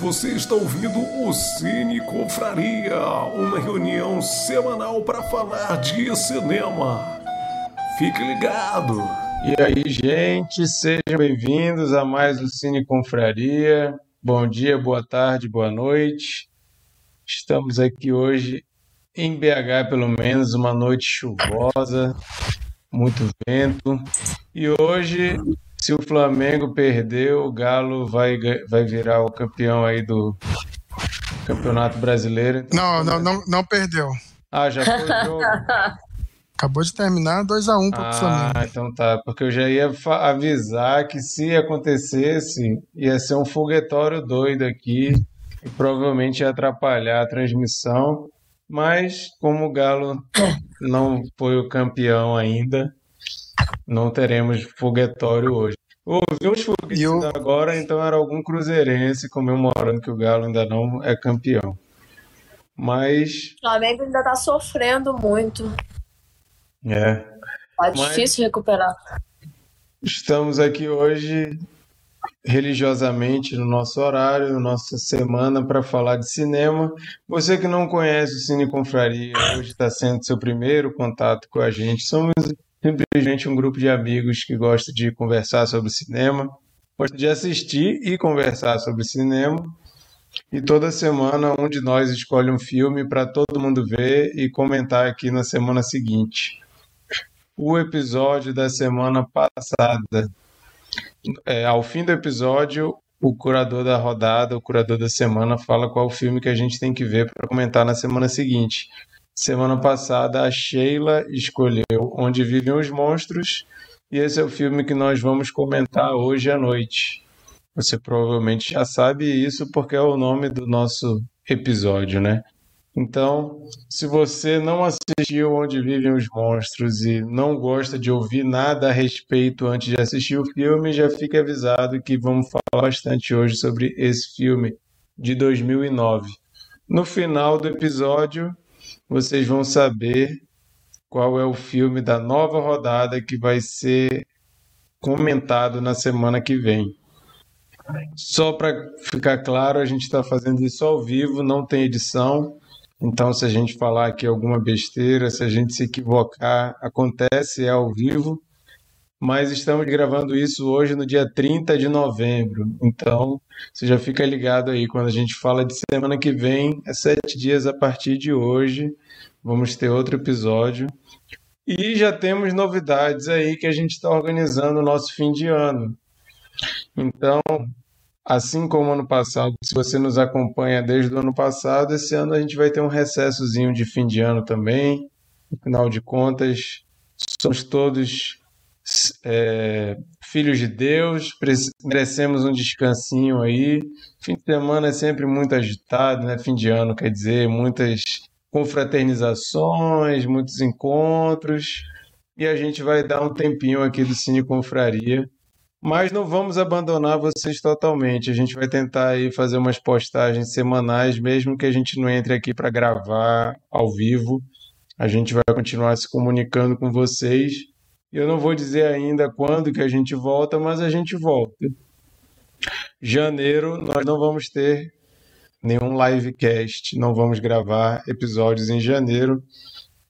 Você está ouvindo o Cine Confraria, uma reunião semanal para falar de cinema. Fique ligado! E aí, gente, sejam bem-vindos a mais o Cine Confraria. Bom dia, boa tarde, boa noite. Estamos aqui hoje em BH, pelo menos, uma noite chuvosa, muito vento. E hoje se o Flamengo perder, o Galo vai, vai virar o campeão aí do Campeonato Brasileiro. Não, não, não, não perdeu. Ah, já foi o jogo? Acabou de terminar 2x1 um para o Flamengo. Ah, então tá. Porque eu já ia avisar que se acontecesse, ia ser um foguetório doido aqui. E provavelmente ia atrapalhar a transmissão. Mas, como o Galo não foi o campeão ainda, não teremos foguetório hoje. Ouvi uns foguetes eu... agora, então era algum cruzeirense comemorando que o Galo ainda não é campeão. Mas. O Flamengo ainda tá sofrendo muito. É. Tá difícil Mas... recuperar. Estamos aqui hoje religiosamente no nosso horário, na nossa semana para falar de cinema. Você que não conhece o Cine Confraria, hoje está sendo seu primeiro contato com a gente. Somos simplesmente um grupo de amigos que gosta de conversar sobre cinema, gosta de assistir e conversar sobre cinema. E toda semana um de nós escolhe um filme para todo mundo ver e comentar aqui na semana seguinte. O episódio da semana passada. É, ao fim do episódio, o curador da rodada, o curador da semana, fala qual filme que a gente tem que ver para comentar na semana seguinte. Semana passada a Sheila escolheu Onde Vivem os Monstros e esse é o filme que nós vamos comentar hoje à noite. Você provavelmente já sabe isso porque é o nome do nosso episódio, né? Então, se você não assistiu Onde Vivem os Monstros e não gosta de ouvir nada a respeito antes de assistir o filme, já fique avisado que vamos falar bastante hoje sobre esse filme de 2009. No final do episódio, vocês vão saber qual é o filme da nova rodada que vai ser comentado na semana que vem. Só para ficar claro, a gente está fazendo isso ao vivo, não tem edição. Então, se a gente falar aqui alguma besteira, se a gente se equivocar, acontece, é ao vivo. Mas estamos gravando isso hoje no dia 30 de novembro. Então, você já fica ligado aí. Quando a gente fala de semana que vem, é sete dias a partir de hoje. Vamos ter outro episódio. E já temos novidades aí que a gente está organizando o nosso fim de ano. Então, assim como ano passado, se você nos acompanha desde o ano passado, esse ano a gente vai ter um recessozinho de fim de ano também. Afinal de contas, somos todos é, filhos de Deus, merecemos um descansinho aí. Fim de semana é sempre muito agitado, né? Fim de ano quer dizer muitas confraternizações, muitos encontros. E a gente vai dar um tempinho aqui do Cine Confraria. Mas não vamos abandonar vocês totalmente. A gente vai tentar aí fazer umas postagens semanais, mesmo que a gente não entre aqui para gravar ao vivo. A gente vai continuar se comunicando com vocês. Eu não vou dizer ainda quando que a gente volta, mas a gente volta. Janeiro nós não vamos ter nenhum livecast, não vamos gravar episódios em janeiro,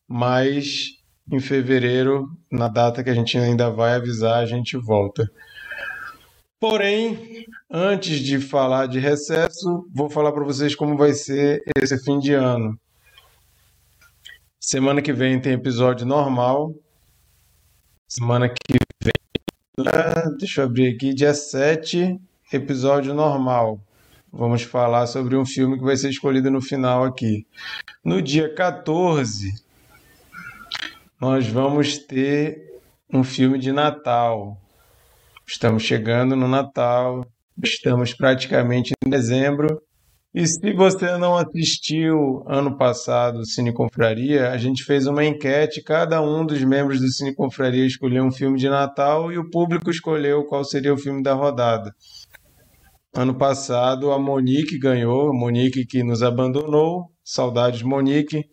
mas em fevereiro, na data que a gente ainda vai avisar, a gente volta. Porém, antes de falar de recesso, vou falar para vocês como vai ser esse fim de ano. Semana que vem tem episódio normal. Semana que vem, deixa eu abrir aqui, dia 7, episódio normal vamos falar sobre um filme que vai ser escolhido no final aqui. No dia 14, nós vamos ter um filme de Natal. Estamos chegando no Natal, estamos praticamente em dezembro. E se você não assistiu ano passado Cine Confraria, a gente fez uma enquete, cada um dos membros do Cine Confraria escolheu um filme de Natal e o público escolheu qual seria o filme da rodada. Ano passado a Monique ganhou, Monique que nos abandonou, saudades Monique.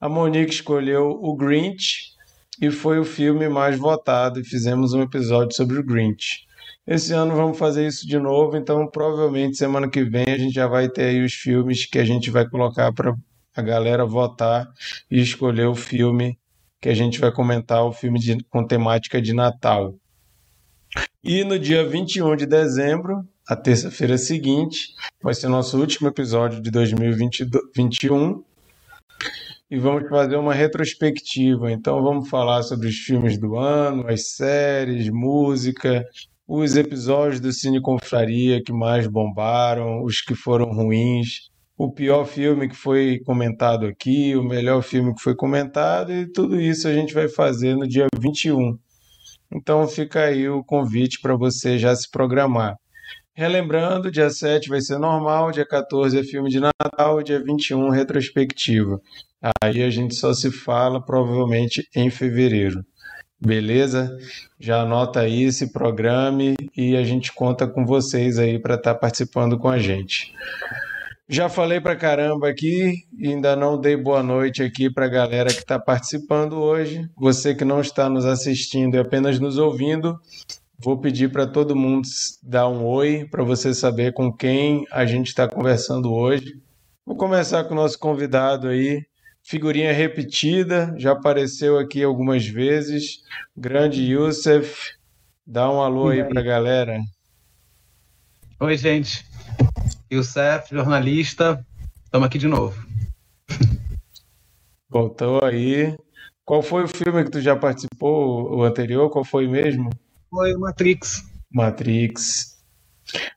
A Monique escolheu o Grinch e foi o filme mais votado e fizemos um episódio sobre o Grinch. Esse ano vamos fazer isso de novo, então provavelmente semana que vem a gente já vai ter aí os filmes que a gente vai colocar para a galera votar e escolher o filme que a gente vai comentar, o filme de, com temática de Natal. E no dia 21 de dezembro, a terça-feira seguinte, vai ser nosso último episódio de 2021 e vamos fazer uma retrospectiva. Então vamos falar sobre os filmes do ano, as séries, música, os episódios do Cine Confraria que mais bombaram, os que foram ruins, o pior filme que foi comentado aqui, o melhor filme que foi comentado, e tudo isso a gente vai fazer no dia 21. Então fica aí o convite para você já se programar. Relembrando, dia 7 vai ser normal, dia 14 é filme de Natal, dia 21 retrospectiva. Aí a gente só se fala provavelmente em fevereiro. Beleza? Já anota aí, se programe e a gente conta com vocês aí para estar tá participando com a gente. Já falei pra caramba aqui e ainda não dei boa noite aqui para a galera que está participando hoje. Você que não está nos assistindo e apenas nos ouvindo, vou pedir para todo mundo dar um oi para você saber com quem a gente está conversando hoje. Vou começar com o nosso convidado aí, figurinha repetida, já apareceu aqui algumas vezes. Grande Youssef, dá um alô aí para a galera. Oi, gente. Youssef, jornalista, estamos aqui de novo. Voltou aí. Qual foi o filme que tu já participou, o anterior? Qual foi mesmo? Foi o Matrix. Matrix.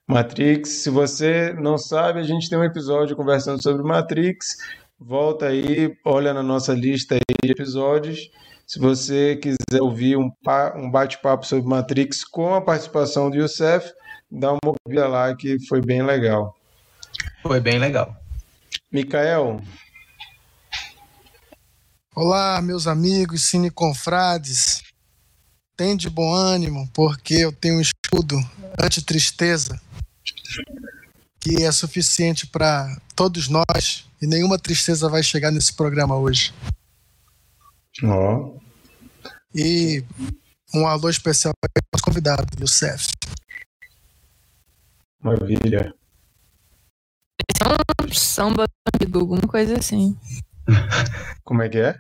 Matrix, se você não sabe, a gente tem um episódio conversando sobre Matrix volta aí, olha na nossa lista aí de episódios. Se você quiser ouvir um, um bate-papo sobre Matrix com a participação do Youssef, dá uma ouvida lá que foi bem legal. Foi bem legal. Micael. Olá, meus amigos cineconfrades. Tem de bom ânimo, porque eu tenho um escudo anti-tristeza que é suficiente para todos nós e nenhuma tristeza vai chegar nesse programa hoje. Ó. Oh. E um alô especial para o nosso convidado, Youssef. Maravilha. É um samba antigo, alguma coisa assim. Como é que é?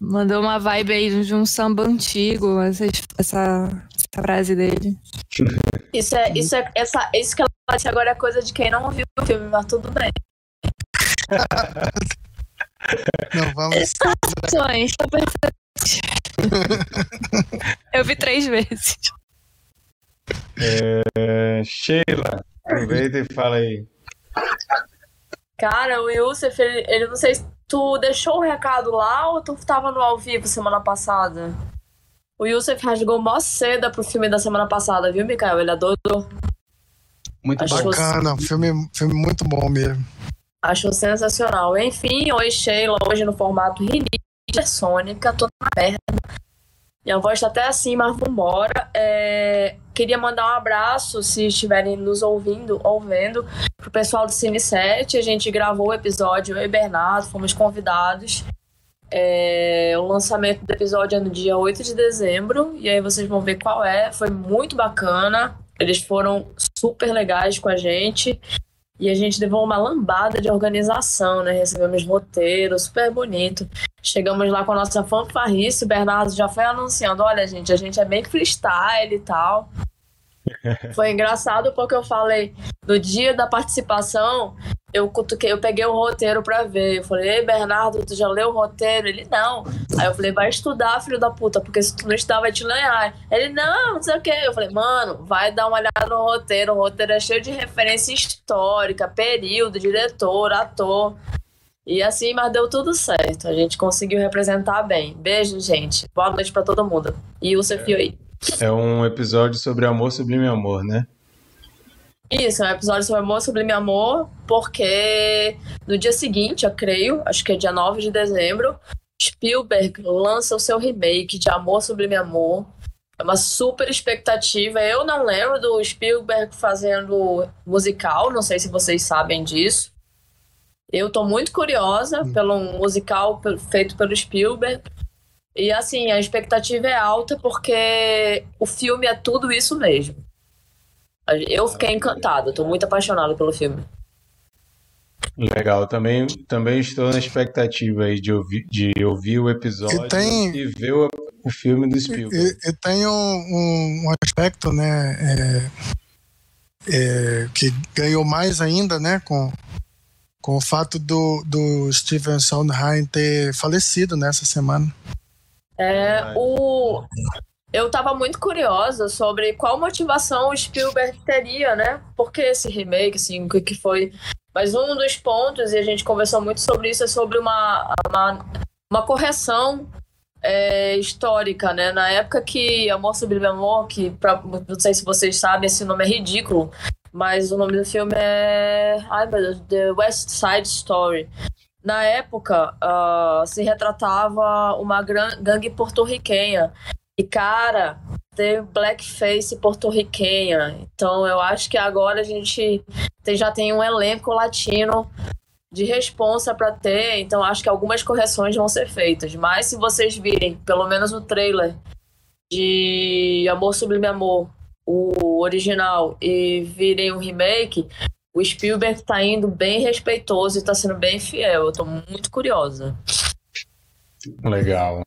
Mandou uma vibe aí de um samba antigo, essa, essa, essa frase dele. Isso é, isso é, essa, isso que ela disse agora é coisa de quem não viu o filme, mas tudo bem. não, vamos. Estações, Eu vi três vezes. É, Sheila, aproveita e fala aí. Cara, o Yusuf, ele, ele não sei se tu deixou o recado lá ou tu tava no ao vivo semana passada? O Yusuf rasgou mó seda pro filme da semana passada, viu, Mikael? Ele adorou. Muito Achou bacana, filme, filme muito bom mesmo. Achou sensacional. Enfim, oi Sheila, hoje no formato Rinite Sônica, tô na merda. Minha voz tá até assim, mas vambora. É... Queria mandar um abraço, se estiverem nos ouvindo ou vendo, pro pessoal do Cine 7. A gente gravou o episódio, eu e Bernardo, fomos convidados. É, o lançamento do episódio é no dia 8 de dezembro, e aí vocês vão ver qual é. Foi muito bacana. Eles foram super legais com a gente. E a gente levou uma lambada de organização, né? Recebemos roteiro, super bonito. Chegamos lá com a nossa fanfarrice, o Bernardo já foi anunciando: olha, gente, a gente é bem freestyle e tal. Foi engraçado porque eu falei, no dia da participação, eu cutuquei, eu peguei o roteiro pra ver. Eu falei, ei, Bernardo, tu já leu o roteiro? Ele, não. Aí eu falei, vai estudar, filho da puta, porque se tu não estudar, vai te lenhar. Ele, não, não sei o quê. Eu falei, mano, vai dar uma olhada no roteiro. O roteiro é cheio de referência histórica, período, diretor, ator. E assim, mas deu tudo certo. A gente conseguiu representar bem. Beijo, gente. Boa noite pra todo mundo. E o Sefio aí. É um episódio sobre amor sublime amor, né? Isso, é um episódio sobre amor, sublime amor, porque no dia seguinte, eu creio, acho que é dia 9 de dezembro, Spielberg lança o seu remake de Amor Sublime Amor. É uma super expectativa. Eu não lembro do Spielberg fazendo musical, não sei se vocês sabem disso. Eu tô muito curiosa pelo musical feito pelo Spielberg. E assim, a expectativa é alta porque o filme é tudo isso mesmo. Eu fiquei encantada, tô muito apaixonada pelo filme. Legal, também, também estou na expectativa aí de ouvir, de ouvir o episódio E tem- e ver o, o filme do Spielberg. E, e tem um, um- um aspecto, né, é, é, que ganhou mais ainda, né, com, com o fato do, do Steven Sondheim ter falecido nessa semana. É, Verdade. o... Eu tava muito curiosa sobre qual motivação o Spielberg teria, né? Por que esse remake, assim, o que que foi... Mas um dos pontos, e a gente conversou muito sobre isso, é sobre uma, uma, uma correção é, histórica, né? Na época que Amor Sublime Amor, que pra, não sei se vocês sabem, esse nome é ridículo, mas o nome do filme é... Ai, meu Deus, The West Side Story. Na época, ah, se retratava uma gangue porto-riquenha. E, cara, tem blackface porto-riquenha. Então, eu acho que agora a gente tem- já tem um elenco latino de responsa para ter. Então, acho que algumas correções vão ser feitas. Mas se vocês virem, pelo menos o trailer de Amor Sublime Amor, o original, e virem o remake, o Spielberg tá indo bem respeitoso e tá sendo bem fiel. Eu tô muito curiosa. Legal.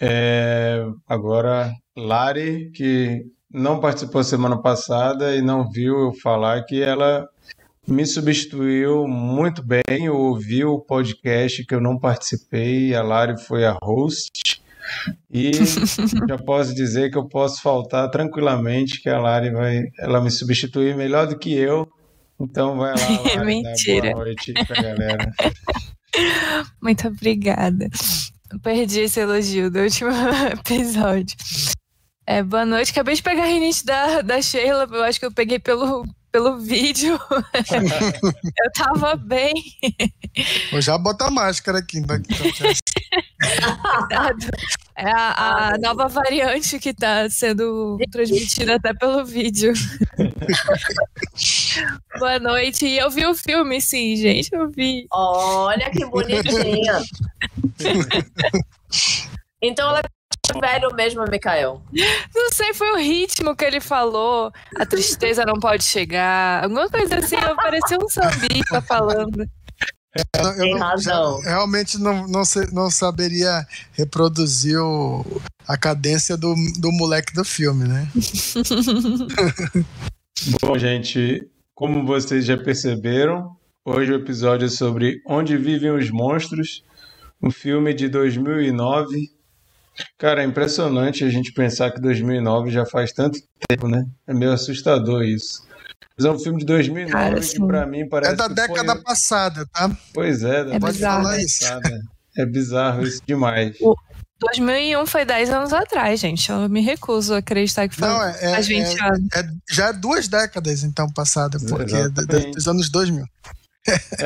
É, agora, Lari, que não participou semana passada e não viu eu falar que ela me substituiu muito bem, ouviu o podcast que eu não participei, a Lari foi a host. E já posso dizer que eu posso faltar tranquilamente, que a Lari vai, ela me substituir melhor do que eu. Então vai lá, Lari, dá Mentira. boa noite pra galera. Muito obrigada. Perdi esse elogio do último episódio. É, boa noite. Acabei de pegar a rinite da, da Sheila. Eu acho que eu peguei pelo, pelo vídeo. eu tava bem. Vou já botar a máscara aqui. Então, É a, a nova variante que tá sendo transmitida até pelo vídeo. Boa noite. E eu vi o filme, sim, gente. Eu vi. Olha que bonitinha. então ela é velho mesmo, Mikael. Não sei, foi o ritmo que ele falou. A tristeza não pode chegar. Alguma coisa assim, eu parecia um sambista falando. Eu, Tem eu razão. realmente não, não, sei- não saberia reproduzir o- a cadência do, do moleque do filme, né? Bom, gente, como vocês já perceberam, hoje o episódio é sobre Onde Vivem os Monstros, um filme de 2009. Cara, é impressionante a gente pensar que 2009 já faz tanto tempo, né? É meio assustador isso. Mas é um filme de 2009 Cara, que sim. pra mim parece É da que década foi... passada, tá? Pois é, da É década bizarro. Falar isso. passada. É bizarro isso demais. 2001 foi 10 anos atrás, gente. Eu me recuso a acreditar que foi Não, é, é- faz 20 é- anos. é- já é duas décadas, então, passada, porque é dos anos 2000.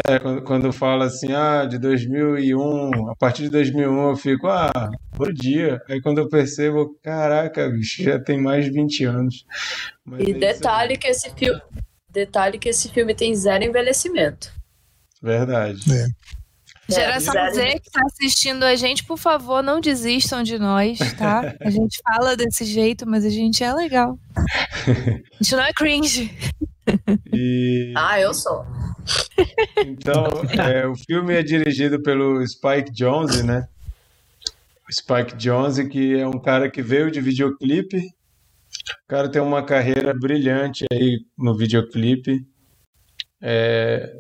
É, quando, quando fala assim, ah, de 2001, a partir de 2001 eu fico, ah, bom dia. Aí quando eu percebo, caraca, bicho, já tem mais de 20 anos. Mas é E isso detalhe que esse filme. Detalhe que esse filme tem zero envelhecimento. Verdade. É. Geração. Z que tá assistindo a gente, por favor, não desistam de nós, tá? A gente fala desse jeito, mas a gente é legal. A gente não é cringe. E Ah, eu sou. então, é, o filme é dirigido pelo Spike Jonze, né? O Spike Jonze, que é um cara que veio de videoclipe. O cara tem uma carreira brilhante aí no videoclipe. É,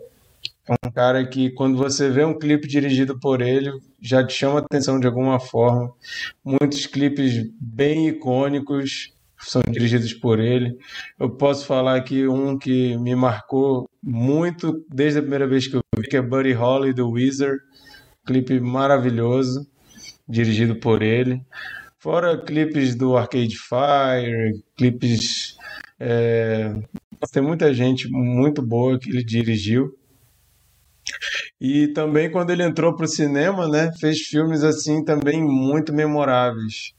é um cara que, quando você vê um clipe dirigido por ele, já te chama a atenção de alguma forma. Muitos clipes bem icônicos são dirigidos por ele. Eu posso falar aqui um que me marcou muito desde a primeira vez que eu vi, que é Buddy Holly do Weezer. Clipe maravilhoso, dirigido por ele. Fora clipes do Arcade Fire, clipes. é, Tem muita gente muito boa que ele dirigiu. E também quando ele entrou para o cinema, né, fez filmes assim também muito memoráveis,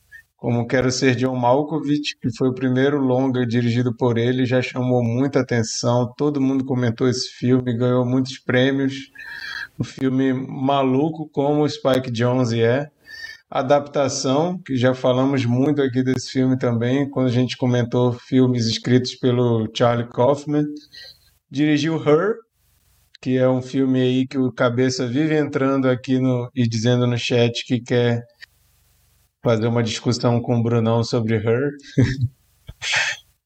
como Quero Ser John Malkovich, que foi o primeiro longa dirigido por ele, já chamou muita atenção, todo mundo comentou esse filme, ganhou muitos prêmios. Um filme maluco como o Spike Jonze é. adaptação, que já falamos muito aqui desse filme também, quando a gente comentou filmes escritos pelo Charlie Kaufman. Dirigiu Her, que é um filme aí que o Cabeça vive entrando aqui no, e dizendo no chat que quer fazer uma discussão com o Brunão sobre Her.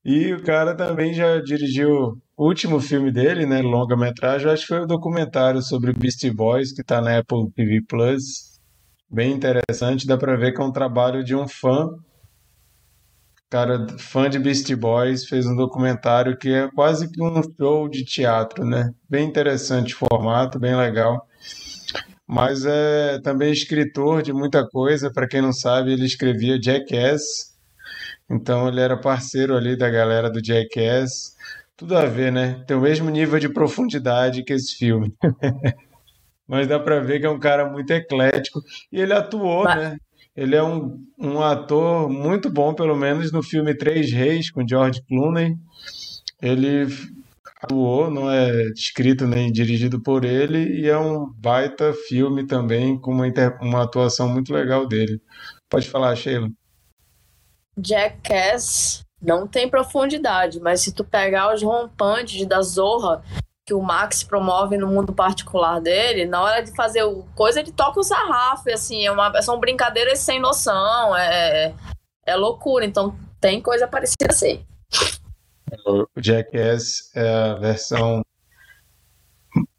e o cara também já dirigiu o último filme dele, né, longa-metragem, acho que foi o documentário sobre Beastie Boys, que está na Apple TV Plus bem interessante. Dá para ver que é um trabalho de um fã. Cara, fã de Beastie Boys, fez um documentário que é quase que um show de teatro, né? Bem interessante o formato, bem legal. Mas é também escritor de muita coisa. Para quem não sabe, ele escrevia Jackass. Então ele era parceiro ali da galera do Jackass. Tudo a ver, né? Tem o mesmo nível de profundidade que esse filme. mas dá para ver que é um cara muito eclético. E ele atuou, mas... né? Ele é um, um ator muito bom, pelo menos no filme Três Reis, com George Clooney. Ele atuou, não é escrito nem dirigido por ele, e é um baita filme também, com uma, inter... uma atuação muito legal dele. Pode falar, Sheila. Jackass não tem profundidade, mas se tu pegar os rompantes da Zorra, que o Max promove no mundo particular dele, na hora de fazer o coisa, ele toca o sarrafo, assim, é uma, são brincadeiras sem noção, é, é, loucura, então tem coisa parecida assim. O Jackass é a versão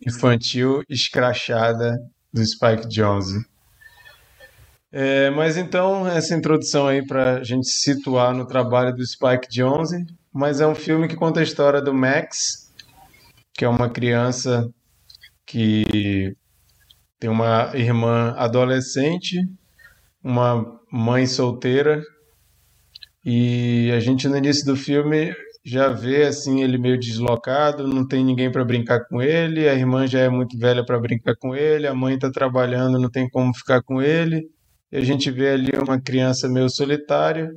infantil escrachada do Spike Jonze. É, mas então, essa introdução aí para a gente situar no trabalho do Spike Jonze, mas é um filme que conta a história do Max, que é uma criança que tem uma irmã adolescente, uma mãe solteira, e a gente no início do filme já vê assim ele meio deslocado, não tem ninguém para brincar com ele, a irmã já é muito velha para brincar com ele, a mãe está trabalhando, não tem como ficar com ele. E a gente vê ali uma criança meio solitária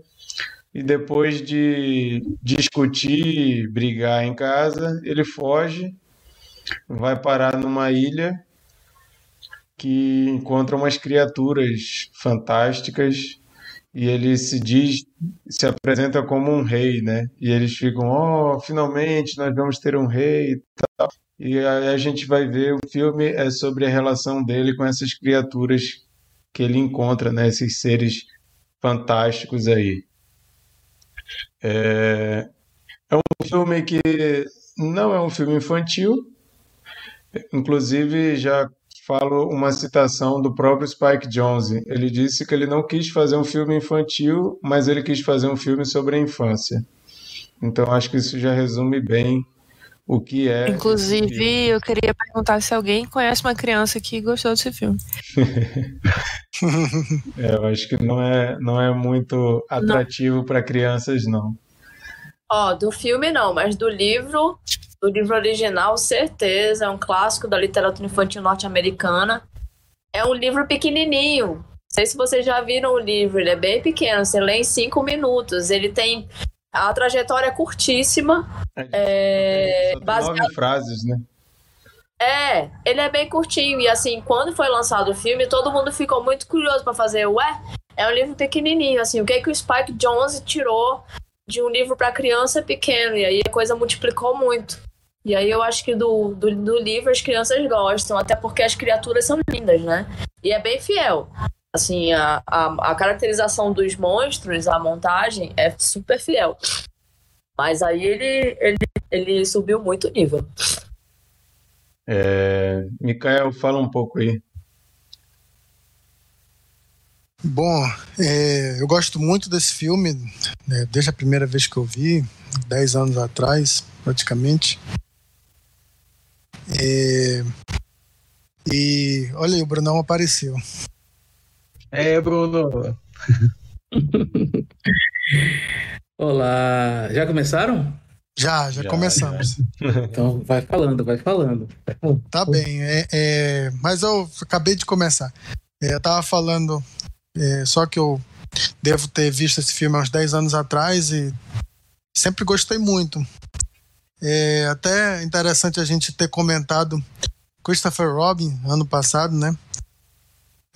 e depois de discutir, brigar em casa, ele foge, vai parar numa ilha que encontra umas criaturas fantásticas e ele se diz, se apresenta como um rei, né? E eles ficam, oh, finalmente nós vamos ter um rei e tal. E aí a gente vai ver o filme é sobre a relação dele com essas criaturas que ele encontra, né? Esses seres fantásticos aí. É, é um filme que não é um filme infantil, inclusive já falo uma citação do próprio Spike Jonze. Ele disse que ele não quis fazer um filme infantil, mas ele quis fazer um filme sobre a infância. Então acho que isso já resume bem o que é. Inclusive, eu queria perguntar se alguém conhece uma criança que gostou desse filme. é, eu acho que não é, não é muito atrativo para crianças, não. Ó, do filme não, mas do livro, do livro original, certeza. É um clássico da literatura infantil norte-americana. É um livro pequenininho. Não sei se vocês já viram o livro, ele é bem pequeno, você lê em cinco minutos. Ele tem a trajetória é curtíssima. É, é baseado... nove frases, né? É, ele é bem curtinho. E assim, quando foi lançado o filme, todo mundo ficou muito curioso para fazer. Ué, é um livro pequenininho. Assim, o que, é que o Spike Jonze tirou de um livro para criança pequeno? E aí a coisa multiplicou muito. E aí eu acho que do, do, do livro as crianças gostam, até porque as criaturas são lindas, né? E é bem fiel. Assim, a, a, a caracterização dos monstros, a montagem é super fiel. Mas aí ele, ele, ele subiu muito o nível. É, Mikael, fala um pouco aí. Bom, é, eu gosto muito desse filme, né, desde a primeira vez que eu vi, 10 anos atrás, praticamente. É, e olha aí, o Brunão apareceu. É, Bruno. Olá, já começaram? Já, já, já começamos. Já. Então vai falando, vai falando. Tá bem, é, é, mas eu acabei de começar. É, eu tava falando, é, só que eu devo ter visto esse filme há uns 10 anos atrás e sempre gostei muito. É até interessante a gente ter comentado Christopher Robin ano passado, né?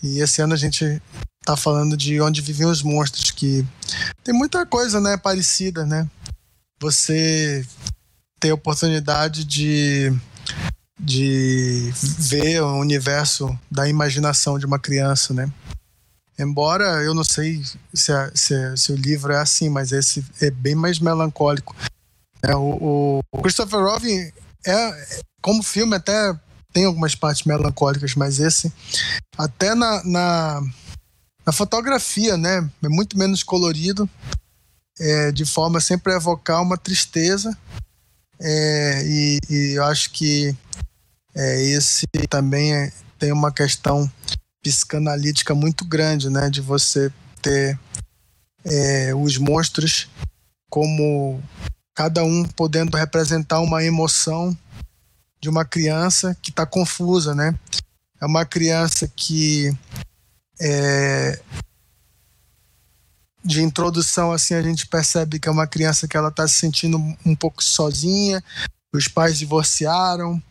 E esse ano a gente tá falando de onde vivem os monstros, que tem muita coisa, né, parecida, né? Você ter a oportunidade de, de ver o universo da imaginação de uma criança, né? Embora eu não sei se, a, se, se o livro é assim, mas esse é bem mais melancólico. É, o, o Christopher Robin é, como filme até tem algumas partes melancólicas, mas esse até na, na, na fotografia, né, é muito menos colorido, é, de forma sempre a evocar uma tristeza. É, e, e, eu acho que é, esse também é, tem uma questão psicanalítica muito grande, né? De você ter é, os monstros como cada um podendo representar uma emoção de uma criança que está confusa, né? É uma criança que é, de introdução assim a gente percebe que é uma criança que ela está se sentindo um pouco sozinha, os pais divorciaram,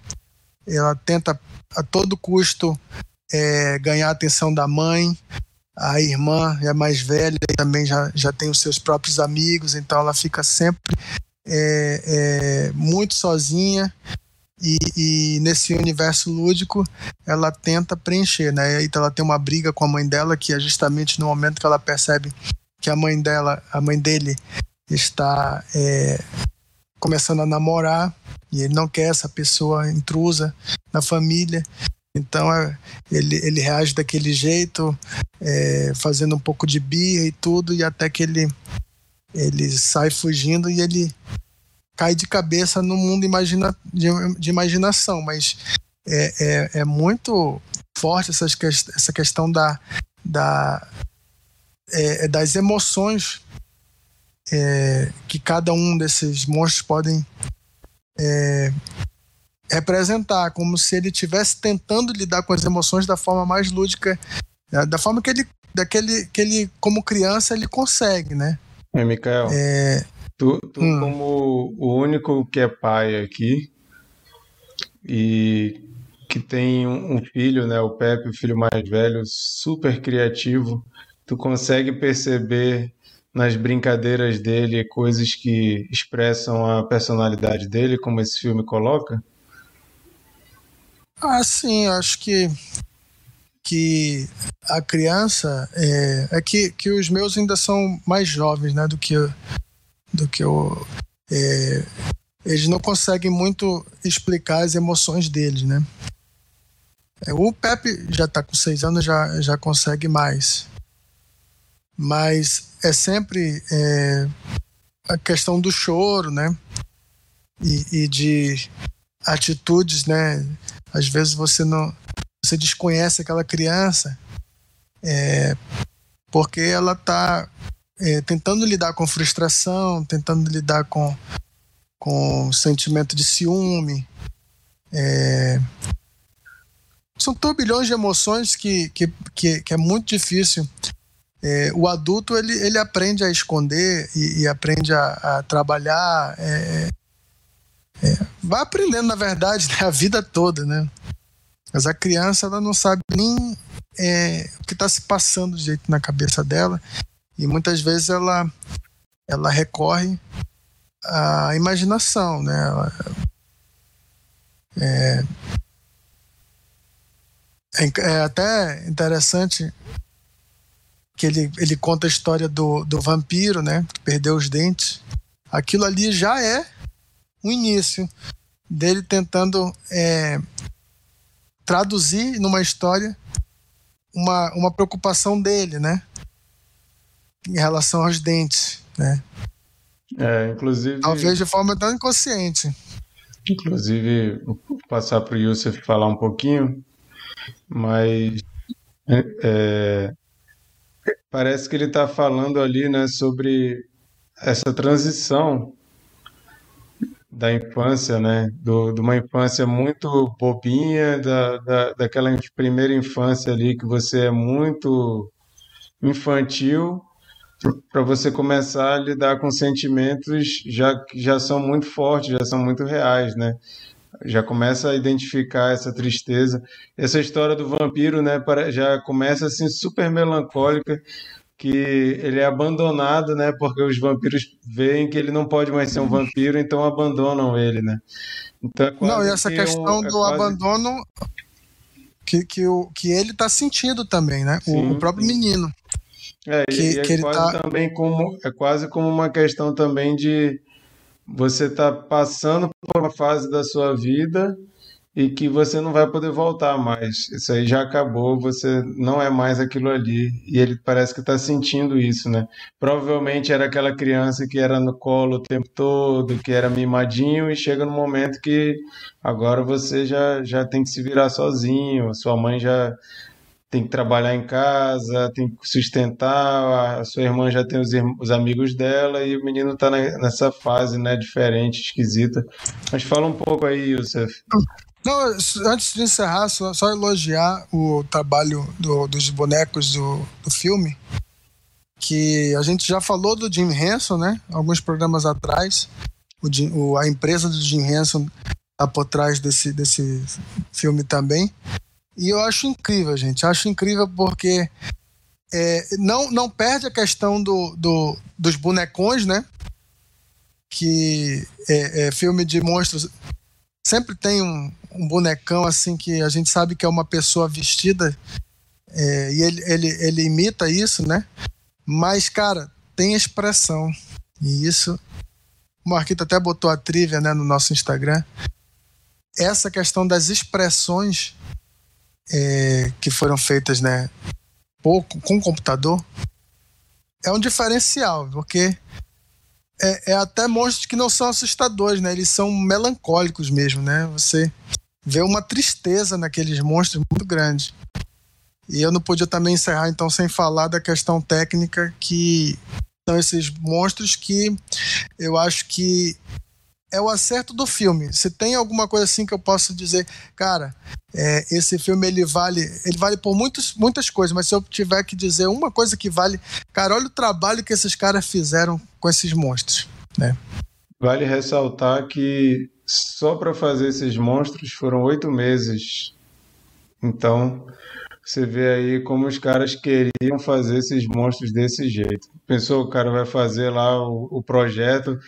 ela tenta a todo custo é, ganhar a atenção da mãe. A irmã é mais velha e também já, já tem os seus próprios amigos, então ela fica sempre é, é, muito sozinha. E, e, nesse universo lúdico ela tenta preencher, né? Então ela tem uma briga com a mãe dela que é justamente no momento que ela percebe que a mãe dela, a mãe dele está é, começando a namorar e ele não quer essa pessoa intrusa na família então é, ele, ele reage daquele jeito, é, fazendo um pouco de birra e tudo, e até que ele, ele sai fugindo e ele cai de cabeça no mundo imagina, de, de imaginação. Mas é, é, é, muito forte essa, questão da, da, é, é das emoções é, que cada um desses monstros podem representar, como se ele estivesse tentando lidar com as emoções da forma mais lúdica, da forma que ele, daquele, que ele, como criança, ele consegue, né? É, Mikael, é... tu, tu hum. como o único que é pai aqui e que tem um filho, né, o Pepe, o filho mais velho, super criativo, tu consegue perceber nas brincadeiras dele coisas que expressam a personalidade dele, como esse filme coloca? Ah, sim, acho que que a criança é, é que, que os meus ainda são mais jovens, né, do que do que eu é, eles não conseguem muito explicar as emoções deles, né? É, o Pepe já está com seis anos, já, já consegue mais. Mas é sempre é, a questão do choro, né? E, e de atitudes, né? Às vezes você não, você desconhece aquela criança é, porque ela está é, tentando lidar com frustração, tentando lidar com com sentimento de ciúme. É, são turbilhões de emoções que, que, que, que é muito difícil. É, o adulto ele, ele aprende a esconder e, e aprende a, a trabalhar é, é, vai aprendendo, na verdade, né, a vida toda, né? Mas a criança, ela não sabe nem é, o que está se passando jeito na cabeça dela. E muitas vezes ela, ela recorre à imaginação, né? Ela, é, é, é, até interessante que ele, ele conta a história do, do vampiro, né? Que perdeu os dentes. Aquilo ali já é um início dele tentando é, traduzir numa história uma, uma preocupação dele, né? Em relação aos dentes, né? É, inclusive. Talvez de forma tão inconsciente. Inclusive, vou passar para o Yusuf falar um pouquinho, mas é, é parece que ele está falando ali né, sobre essa transição da infância, né? Do, de uma infância muito bobinha, da, da, daquela primeira infância ali que você é muito infantil, para você começar a lidar com sentimentos já já são muito fortes, já são muito reais, né? Já começa a identificar essa tristeza. Essa história do vampiro, né, já começa assim super melancólica, que ele é abandonado, né, porque os vampiros veem que ele não pode mais ser um vampiro, então abandonam ele, né? Então, é não, e essa questão um, é do quase... abandono que, que, o, que ele está sentindo também, né? O, o, próprio menino. É, que, e é que quase tá... também como é quase como uma questão também de você tá passando por uma fase da sua vida e que você não vai poder voltar mais. Isso aí já acabou, você não é mais aquilo ali. E ele parece que está sentindo isso, né? Provavelmente era aquela criança que era no colo o tempo todo, que era mimadinho, e chega no momento que agora você já, já tem que se virar sozinho, sua mãe já tem que trabalhar em casa, tem que sustentar, a sua irmã já tem os, os amigos dela e o menino está nessa fase, né, diferente, esquisita. Mas fala um pouco aí, Youssef. Não, antes de encerrar, só, só elogiar o trabalho do, dos bonecos do, do filme, que a gente já falou do Jim Henson, né, alguns programas atrás, o, o, a empresa do Jim Henson está por trás desse, desse filme também. E eu acho incrível, gente. Acho incrível porque é, não, não perde a questão do, do, dos bonecões, né? Que é, é, filme de monstros sempre tem um, um, bonecão assim que a gente sabe que é uma pessoa vestida é, e ele, ele, ele imita isso, né? Mas, cara, tem expressão. E isso. O Marquito até botou a trivia né, no nosso Instagram. Essa questão das expressões é, que foram feitas né, pouco com computador é um diferencial, porque é, é, até monstros que não são assustadores, né? Eles são melancólicos mesmo, né? Você vê uma tristeza naqueles monstros muito grande. E eu não podia também encerrar então sem falar da questão técnica que são esses monstros que eu acho que é o acerto do filme. Se tem alguma coisa assim que eu posso dizer, cara, é, esse filme ele vale, ele vale por muitos, muitas coisas, mas se eu tiver que dizer uma coisa que vale, cara, olha o trabalho que esses caras fizeram com esses monstros, né? Vale ressaltar que só para fazer esses monstros foram oito meses. Então, você vê aí como os caras queriam fazer esses monstros desse jeito. Pensou, o cara vai fazer lá o, o projeto,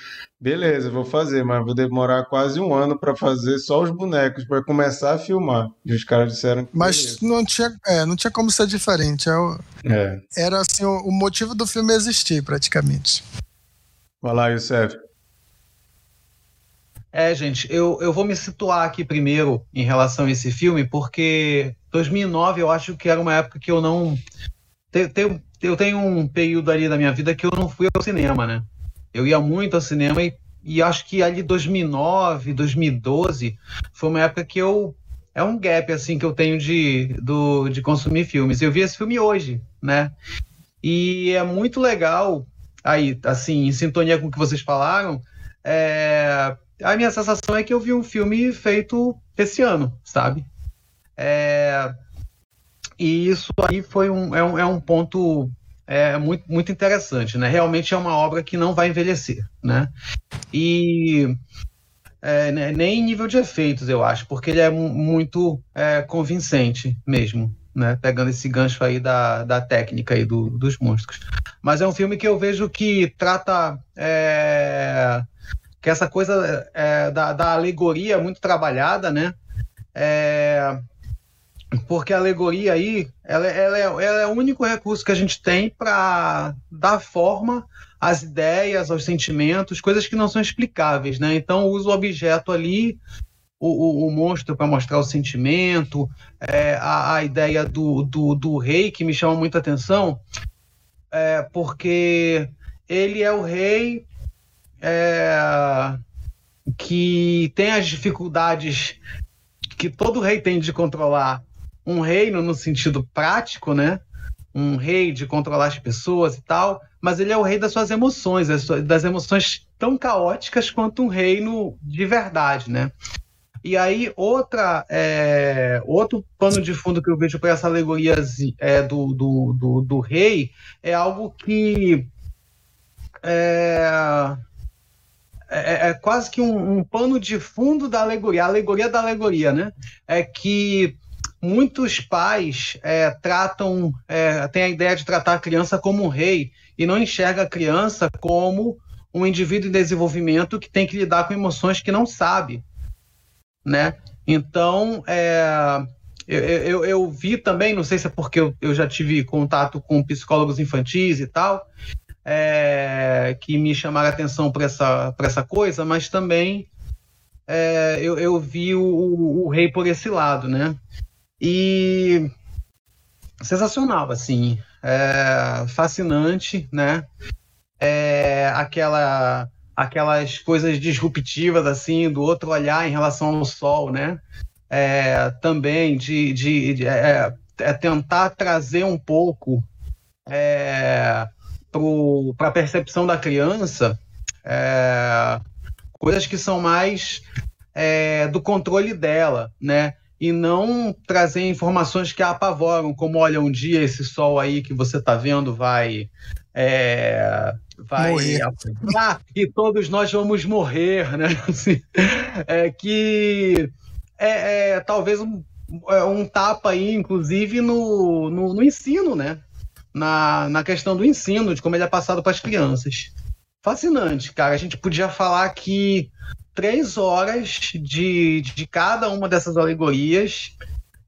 beleza, vou fazer, mas vou demorar quase um ano para fazer só os bonecos, para começar a filmar. E os caras disseram que. Mas não tinha, é, não tinha como ser diferente. É, é. Era assim, o, o, motivo do filme existir, praticamente. Vai lá, Youssef. É, gente, eu, eu vou me situar aqui primeiro em relação a esse filme, porque 2009 eu acho que era uma época que eu não. Eu tenho um período ali da minha vida que eu não fui ao cinema, né? Eu ia muito ao cinema e, e acho que ali 2009, 2012 foi uma época que eu é um gap assim que eu tenho de, do, de consumir filmes. Eu vi esse filme hoje, né? E é muito legal aí, assim, em sintonia com o que vocês falaram. É, a minha sensação é que eu vi um filme feito esse ano, sabe? É, e isso aí foi um, é, um, é um ponto é, muito, muito interessante, né? Realmente é uma obra que não vai envelhecer, né? E é, né, nem em nível de efeitos, eu acho, porque ele é muito é, convincente mesmo, né? Pegando esse gancho aí da, da técnica aí do, dos monstros. Mas é um filme que eu vejo que trata é, que essa coisa é, da, da alegoria muito trabalhada, né? É, porque a alegoria aí ela, ela, é, ela, é, o único recurso que a gente tem para dar forma às ideias, aos sentimentos, coisas que não são explicáveis, né? Então usa o objeto ali, o, o, o monstro para mostrar o sentimento, é, a, a, ideia do, do, do, rei que me chama muita atenção, é, porque ele é o rei é, que tem as dificuldades que todo rei tem de controlar um reino no sentido prático, né? Um rei de controlar as pessoas e tal, mas ele é o rei das suas emoções, das emoções tão caóticas quanto um reino de verdade, né? E aí, outra, é, outro pano de fundo que eu vejo para essa alegoria é, do, do, do, do, rei é algo que é, é, é quase que um, um, pano de fundo da alegoria, a alegoria da alegoria, né? É que muitos pais é, tratam, é, têm a ideia de tratar a criança como um rei e não enxerga a criança como um indivíduo em desenvolvimento que tem que lidar com emoções que não sabe, né? Então, é, eu, eu, eu, vi também, não sei se é porque eu, eu já tive contato com psicólogos infantis e tal, é, que me chamaram a atenção para essa, essa coisa, mas também é, eu, eu vi o, o, o, rei por esse lado, né? E sensacional, assim, é, fascinante, né? É, aquela, aquelas coisas disruptivas, assim, do outro olhar em relação ao sol, né? É, também de, de, de é, tentar trazer um pouco é, para a percepção da criança é, coisas que são mais é, do controle dela, né? E não trazer informações que a apavoram, como olha, um dia esse sol aí que você está vendo vai. É, vai. Ah, e todos nós vamos morrer, né? Assim, é, que é, é talvez um, é, um tapa aí, inclusive, no, no, no ensino, né? Na, na questão do ensino, de como ele é passado para as crianças. Fascinante, cara. A gente podia falar aqui três horas de, de cada uma dessas alegorias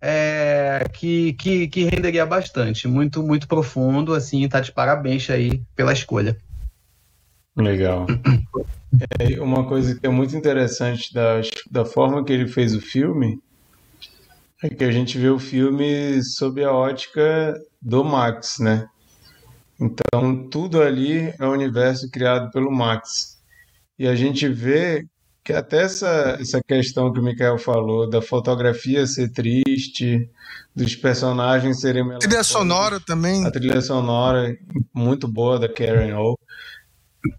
é, que, que, que renderia bastante. Muito, muito profundo, assim, tá de parabéns aí pela escolha. Legal. É, uma coisa que é muito interessante da, da forma que ele fez o filme é que a gente vê o filme sob a ótica do Max, né? Então, tudo ali é o um universo criado pelo Max. E a gente vê que até essa, essa questão que o Mikael falou, da fotografia ser triste, dos personagens serem A trilha sonora também. A trilha sonora muito boa da Karen O.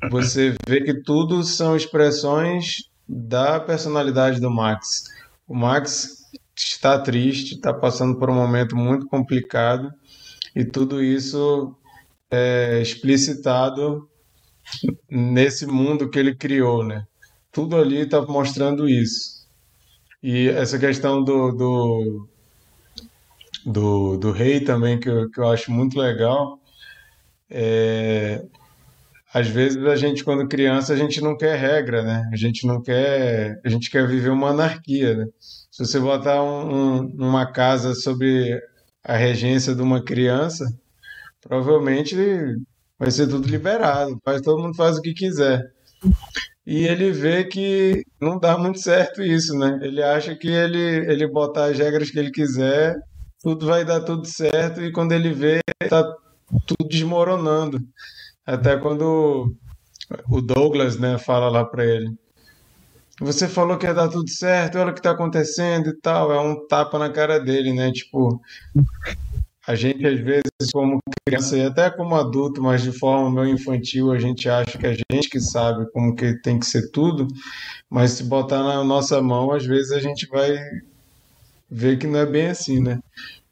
Você vê que tudo são expressões da personalidade do Max. O Max está triste, está passando por um momento muito complicado e tudo isso é explicitado nesse mundo que ele criou, né? Tudo ali está mostrando isso. E essa questão do, do, do, do rei também, que eu, que eu acho muito legal, é, às vezes a gente, quando criança, a gente não quer regra, né? A gente não quer, a gente quer viver uma anarquia, né? Se você botar um, um, uma casa sobre a regência de uma criança, provavelmente vai ser tudo liberado, faz, todo mundo faz o que quiser. E ele vê que não dá muito certo isso, né? Ele acha que ele, ele botar as regras que ele quiser, tudo vai dar tudo certo, e quando ele vê, tá tudo desmoronando. Até quando o Douglas, né, fala lá para ele. Você falou que ia dar tudo certo, olha o que tá acontecendo e tal. É um tapa na cara dele, né? Tipo, a gente às vezes, como criança e até como adulto, mas de forma meio infantil, a gente acha que a gente que sabe como que tem que ser tudo, mas se botar na nossa mão, às vezes a gente vai ver que não é bem assim, né?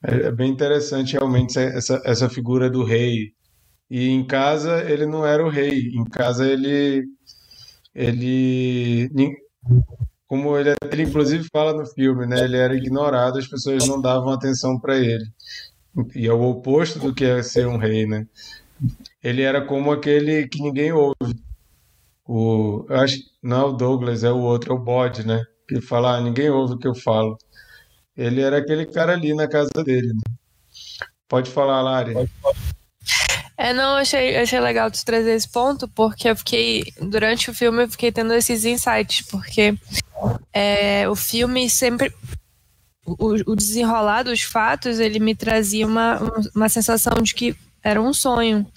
É, é bem interessante realmente essa, essa figura do rei. E em casa ele não era o rei, em casa ele ele como ele, ele inclusive fala no filme, né? Ele era ignorado, as pessoas não davam atenção para ele. E é o oposto do que é ser um rei, né? Ele era como aquele que ninguém ouve. O, acho não é o Douglas, é o outro, é o bode, né? Que fala, ah, ninguém ouve o que eu falo. Ele era aquele cara ali na casa dele. Né? Pode falar, Lari. Pode falar. É, não, achei, achei legal tu trazer esse ponto, porque eu fiquei, durante o filme, eu fiquei tendo esses insights, porque é, o filme sempre. O, o desenrolar dos fatos, ele me trazia uma, uma sensação de que era um sonho.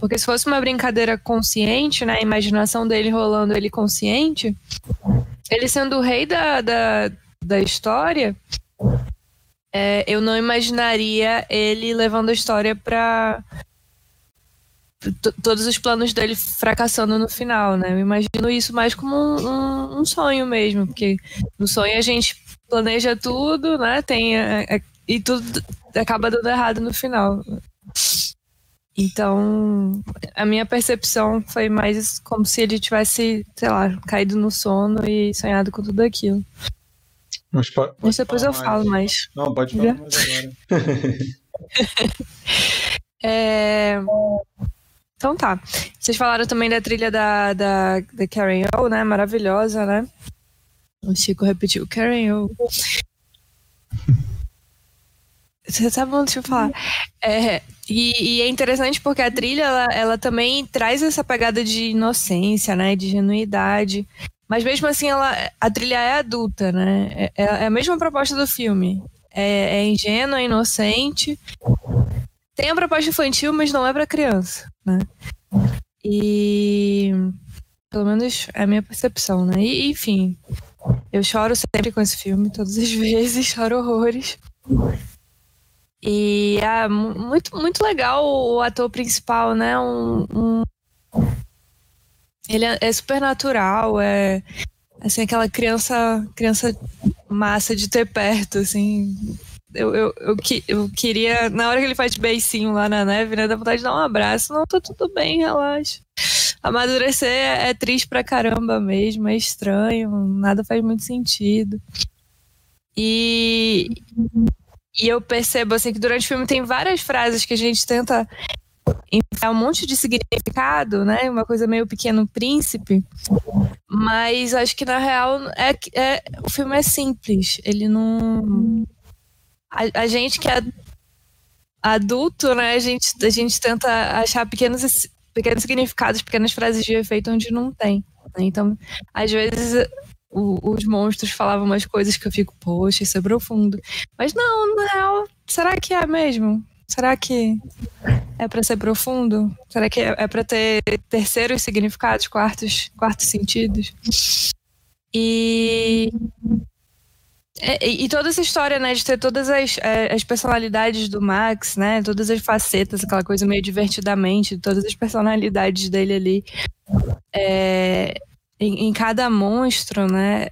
Porque se fosse uma brincadeira consciente, né, a imaginação dele rolando ele consciente, ele sendo o rei da, da, da história, é, eu não imaginaria ele levando a história para todos os planos dele fracassando no final, né? Eu imagino isso mais como um, um, um sonho mesmo, porque no sonho a gente planeja tudo, né? Tem a, a, e tudo acaba dando errado no final. Então, a minha percepção foi mais como se ele tivesse, sei lá, caído no sono e sonhado com tudo aquilo. Mas, pode, Mas depois eu falar falo mais. Não, pode falar mais agora. É... Então tá. Vocês falaram também da trilha da, da, da Karen O, né? Maravilhosa, né? O Chico repetiu, Karen O. Você tá bom, deixa eu falar. É, e, e é interessante porque a trilha, ela, ela também traz essa pegada de inocência, né? De genuidade. Mas mesmo assim, ela, a trilha é adulta, né? É, é a mesma proposta do filme. É, é ingênua, é inocente. Tem a proposta infantil, mas não é para criança, né? E pelo menos é a minha percepção, né? E, enfim, eu choro sempre com esse filme, todas as vezes, choro horrores. E é muito, muito legal o ator principal, né? Um, um... Ele é, é super natural, é assim, aquela criança, criança massa de ter perto, assim. Eu, eu, eu, eu, queria, na hora que ele faz beicinho lá na neve, né? Dá vontade de dar um abraço. Não, tá tudo bem, relaxa. Amadurecer é, é triste pra caramba mesmo, é estranho, nada faz muito sentido. E, e eu percebo assim que durante o filme tem várias frases que a gente tenta enfiar um monte de significado, né? Uma coisa meio pequeno príncipe. Mas acho que na real é, é o filme é simples. Ele não. A, a gente que é adulto, né? A gente, a gente tenta achar pequenos, pequenos significados, pequenas frases de efeito onde não tem. Né? Então, às vezes o, os monstros falavam umas coisas que eu fico, poxa, isso é profundo. Mas não, na real, será que é mesmo? Será que é para ser profundo? Será que é, é para ter terceiros significados, quartos, quartos sentidos? E, e, e toda essa história, né, de ter todas as, é, as personalidades do Max, né, todas as facetas, aquela coisa meio divertidamente, todas as personalidades dele ali, é, em, em cada monstro, né?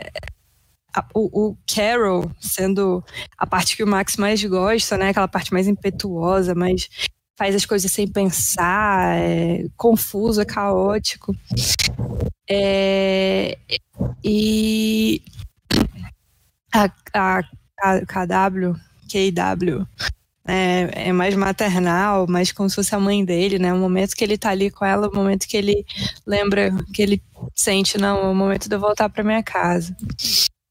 A, o, o, Carol sendo a parte que o Max mais gosta, né? Aquela parte mais impetuosa, mais faz as coisas sem pensar, é confuso, é caótico. É, e a, a, a KW, KW, é, é, mais maternal, mais como se fosse a mãe dele, né? O momento que ele tá ali com ela, o momento que ele lembra, que ele sente, não, é o momento de eu voltar para minha casa.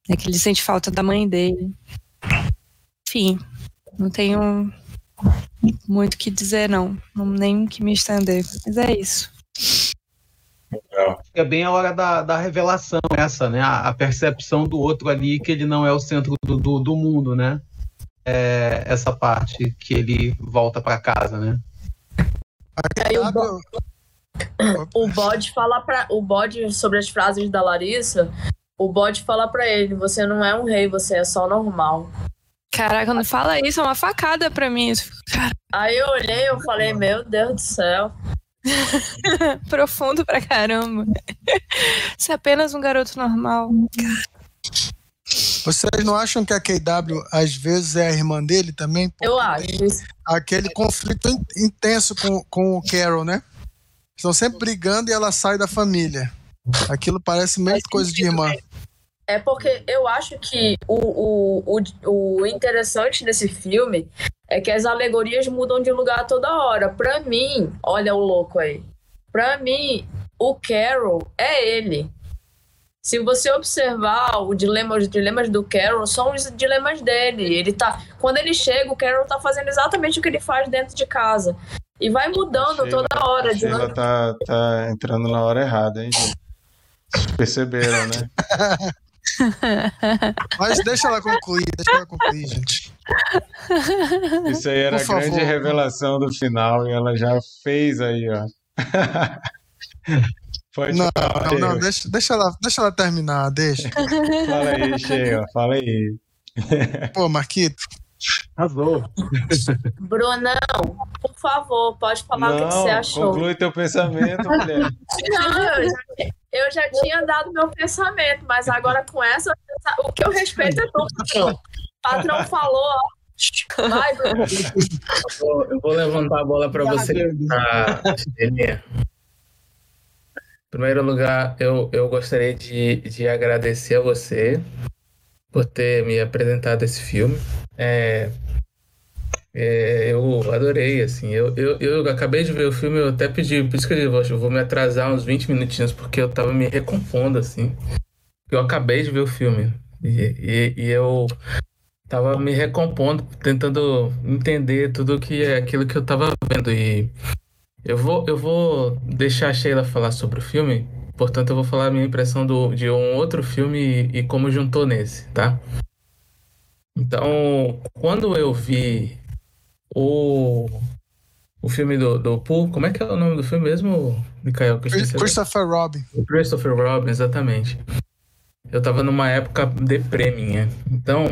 É que ele sente falta da mãe dele. Enfim, não tenho muito o que dizer, não. não nem que me estender. Mas é isso. É bem a hora da, da revelação essa, né? A, a, percepção do outro ali que ele não é o centro do, do, do mundo, né? é, essa parte que ele volta para casa, né? Aí o, bo... o bode fala para o bode sobre as frases da Larissa. O bode fala para ele: "Você não é um rei, você é só normal". Caraca, não fala isso, é uma facada para mim. Aí eu olhei, eu falei: "Meu Deus do céu". Profundo pra caramba. Você é apenas um garoto normal. Vocês não acham que a KW às vezes é a irmã dele também? Eu acho. Aquele conflito intenso com, com o Carol, né? Estão sempre brigando e ela sai da família. Aquilo parece meio coisa de irmã. É porque eu acho que o, o, o, o interessante desse filme é que as alegorias mudam de lugar toda hora. Pra mim, olha o louco aí. Pra mim, o Carol é ele. Se você observar o dilema, os dilemas do Carol, são os dilemas dele. Ele tá, quando ele chega, o Carol tá fazendo exatamente o que ele faz dentro de casa. E vai mudando Sheila, toda hora. A Ela tá, tá entrando na hora errada, hein, gente? Perceberam, né? Mas deixa ela concluir, deixa ela concluir, gente. Isso aí era a grande revelação do final e ela já fez aí, ó. Pode não, falar, não, não, deixa, deixa, ela, deixa ela terminar, deixa. fala aí, chega, fala aí. Pô, Marquito. Arrasou. Brunão, por favor, pode falar não, o que você achou. Conclui teu pensamento, mulher. Não, eu já, eu já tinha dado meu pensamento, mas agora com essa, o que eu respeito é tudo, patrão. O patrão falou, Vai, Bruno. Eu vou, eu vou levantar a bola para você. Ah, Elinha. Em primeiro lugar, eu, eu gostaria de, de agradecer a você por ter me apresentado esse filme. É, é, eu adorei, assim. Eu, eu, eu acabei de ver o filme, eu até pedi, por isso que eu vou, eu vou me atrasar uns 20 minutinhos, porque eu tava me recompondo, assim. Eu acabei de ver o filme. E, e, e eu tava me recompondo, tentando entender tudo que é aquilo que eu tava vendo. E eu vou, eu vou deixar a Sheila falar sobre o filme, portanto, eu vou falar a minha impressão do, de um outro filme e, e como juntou nesse, tá? Então, quando eu vi o, o filme do, do Paul, como é que é o nome do filme mesmo, agora. Christopher Robin. Christopher Robin, exatamente. Eu tava numa época deprê minha. Então,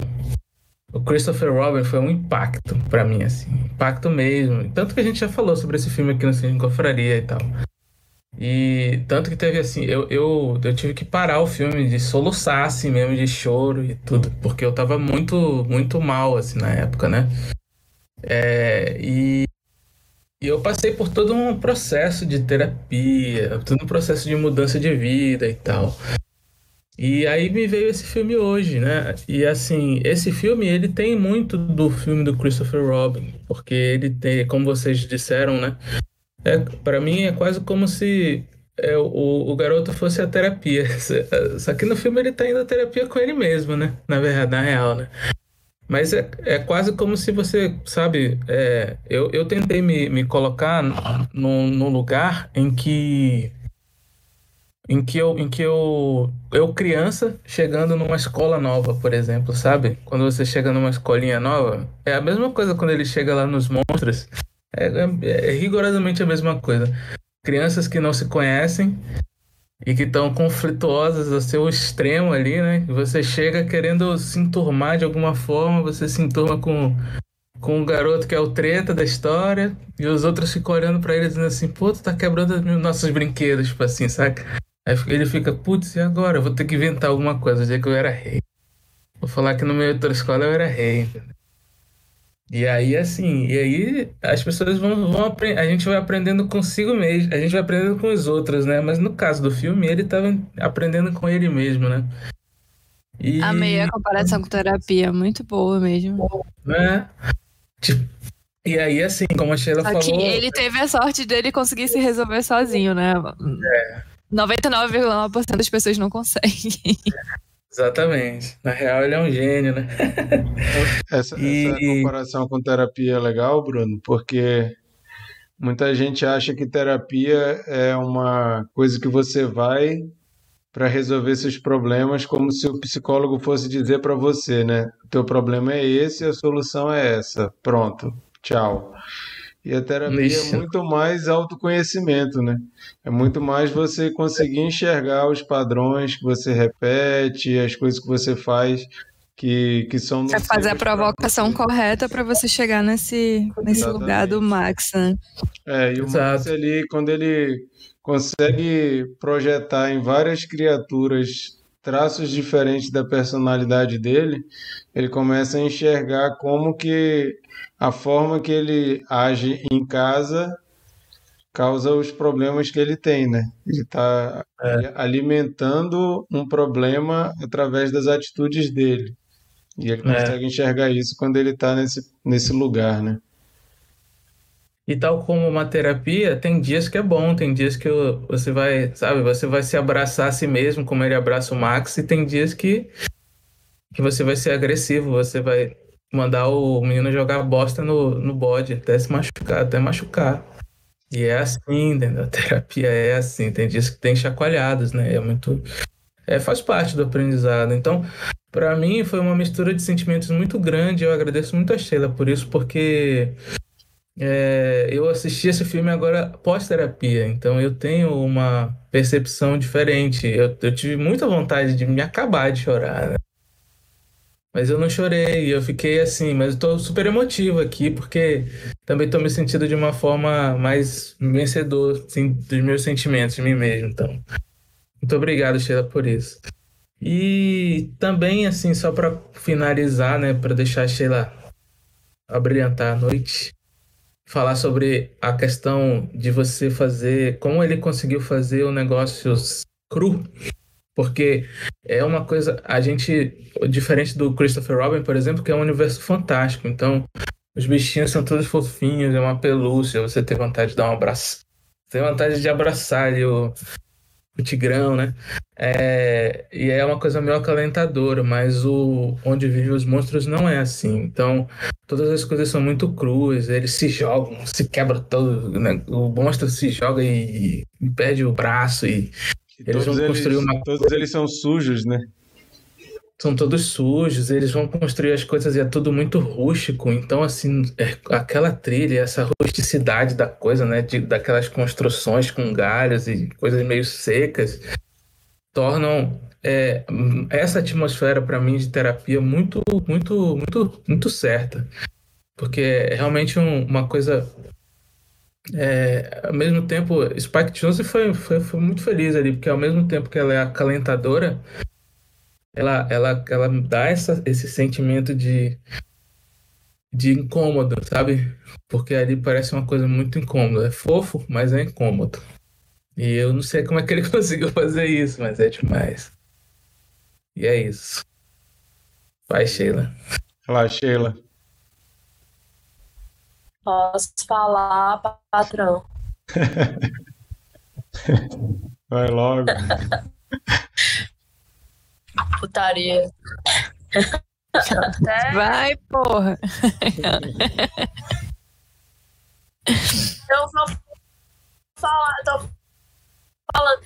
o Christopher Robin foi um impacto pra mim, assim. Impacto mesmo. Tanto que a gente já falou sobre esse filme aqui no Cine Confraria e tal. E tanto que teve assim, eu, eu, eu tive que parar o filme de soluçar, assim mesmo, de choro e tudo. Porque eu tava muito, muito mal, assim, na época, né? É, e, e eu passei por todo um processo de terapia, todo um processo de mudança de vida e tal. E aí me veio esse filme hoje, né? E assim, esse filme ele tem muito do filme do Christopher Robin, porque ele tem, como vocês disseram, né? É, para mim é quase como se é, o, o garoto fosse a terapia. Só que no filme ele tá indo a terapia com ele mesmo, né? Na verdade, na real, né? Mas é, é quase como se você, sabe, é, eu, eu tentei me, me colocar num, lugar em que em que eu, em que eu, eu criança chegando numa escola nova, por exemplo, sabe? Quando você chega numa escolinha nova, é a mesma coisa quando ele chega lá nos monstros. É, é, é rigorosamente a mesma coisa. Crianças que não se conhecem e que estão conflituosas ao seu extremo ali, né? Você chega querendo se enturmar de alguma forma, você se enturma com com um garoto que é o treta da história, e os outros ficam olhando pra ele dizendo assim, pô, tu tá quebrando os nossos brinquedos, tipo assim, saca? Aí ele fica, putz, e agora? Eu vou ter que inventar alguma coisa, dizer que eu era rei. Vou falar que no meio outra escola eu era rei? E aí, assim, e aí as pessoas vão, vão a gente vai aprendendo consigo mesmo, a gente vai aprendendo com os outros, né? Mas no caso do filme, ele tava aprendendo com ele mesmo, né? E, Amei a comparação com terapia, muito boa mesmo. né? Tipo, e aí, assim, como a Sheila Só que falou. ele teve a sorte dele conseguir se resolver sozinho, né? É. 99,9% das pessoas não conseguem. Exatamente. Na real, ele é um gênio, né? Essa, E- essa comparação com terapia é legal, Bruno, porque muita gente acha que terapia é uma coisa que você vai para resolver seus problemas, como se o psicólogo fosse dizer para você, né? O teu problema é esse, a solução é essa. Pronto, tchau. E a terapia Ixi. é muito mais autoconhecimento, né? É muito mais você conseguir enxergar os padrões que você repete, as coisas que você faz que, que são Pra fazer a nocivas pra provocação correta pra você chegar nesse, nesse Exatamente. lugar do Max, né? É, e o Exato. Max ali, quando ele consegue projetar em várias criaturas traços diferentes da personalidade dele, ele começa a enxergar como que a forma que ele age em casa causa os problemas que ele tem, né? Ele está alimentando um problema através das atitudes dele. E ele É. consegue enxergar isso quando ele está nesse, nesse lugar, né? E tal como uma terapia, tem dias que é bom, tem dias que você vai, sabe, você vai se abraçar a si mesmo, como ele abraça o Max, e tem dias que, que você vai ser agressivo, você vai mandar o menino jogar bosta no, no bode, até se machucar, até machucar. E é assim, entendeu? A terapia é assim, tem dias que tem chacoalhadas, né? É muito. É, faz parte do aprendizado. Então, para mim, foi uma mistura de sentimentos muito grande. Eu agradeço muito a Sheila por isso, porque é, eu assisti esse filme agora pós-terapia, então eu tenho uma percepção diferente. Eu, eu tive muita vontade de me acabar de chorar, né? Mas eu não chorei, eu fiquei assim, mas eu tô super emotivo aqui, porque também tô me sentindo de uma forma mais vencedor, assim, dos meus sentimentos de mim mesmo, então. Muito obrigado, Sheila, por isso. E também, assim, só para finalizar, né, para deixar a Sheila abrilhantar a noite, falar sobre a questão de você fazer, como ele conseguiu fazer o negócio cru, porque é uma coisa, a gente, diferente do Christopher Robin, por exemplo, que é um universo fantástico, então os bichinhos são todos fofinhos, é uma pelúcia, você tem vontade de dar um abraço, tem vontade de abraçar ali o, o tigrão, né? É, e é uma coisa meio acalentadora, mas o onde vivem os monstros não é assim. Então, todas as coisas são muito cruas, eles se jogam, se quebra todo, né? o monstro se joga e, e perde o braço e, E eles todos vão construir eles, uma todos eles são sujos, né? são todos sujos, eles vão construir as coisas e é tudo muito rústico. Então, assim, é- aquela trilha, essa rusticidade da coisa, né? De, daquelas construções com galhos e coisas meio secas, tornam é, essa atmosfera, para mim, de terapia muito, muito, muito, muito certa. Porque é realmente um- uma coisa. É, ao mesmo tempo, Spike Jonze foi, foi, foi muito feliz ali, porque ao mesmo tempo que ela é acalentadora, ela, ela, ela dá essa, esse sentimento de, de incômodo, sabe? Porque ali parece uma coisa muito incômoda. É fofo, mas é incômodo. E eu não sei como é que ele conseguiu fazer isso, mas é demais. E é isso. Vai, Sheila. Lá, Sheila. Posso falar, patrão. Vai logo. Putaria. Até Vai, porra. eu vou falar, tô falando.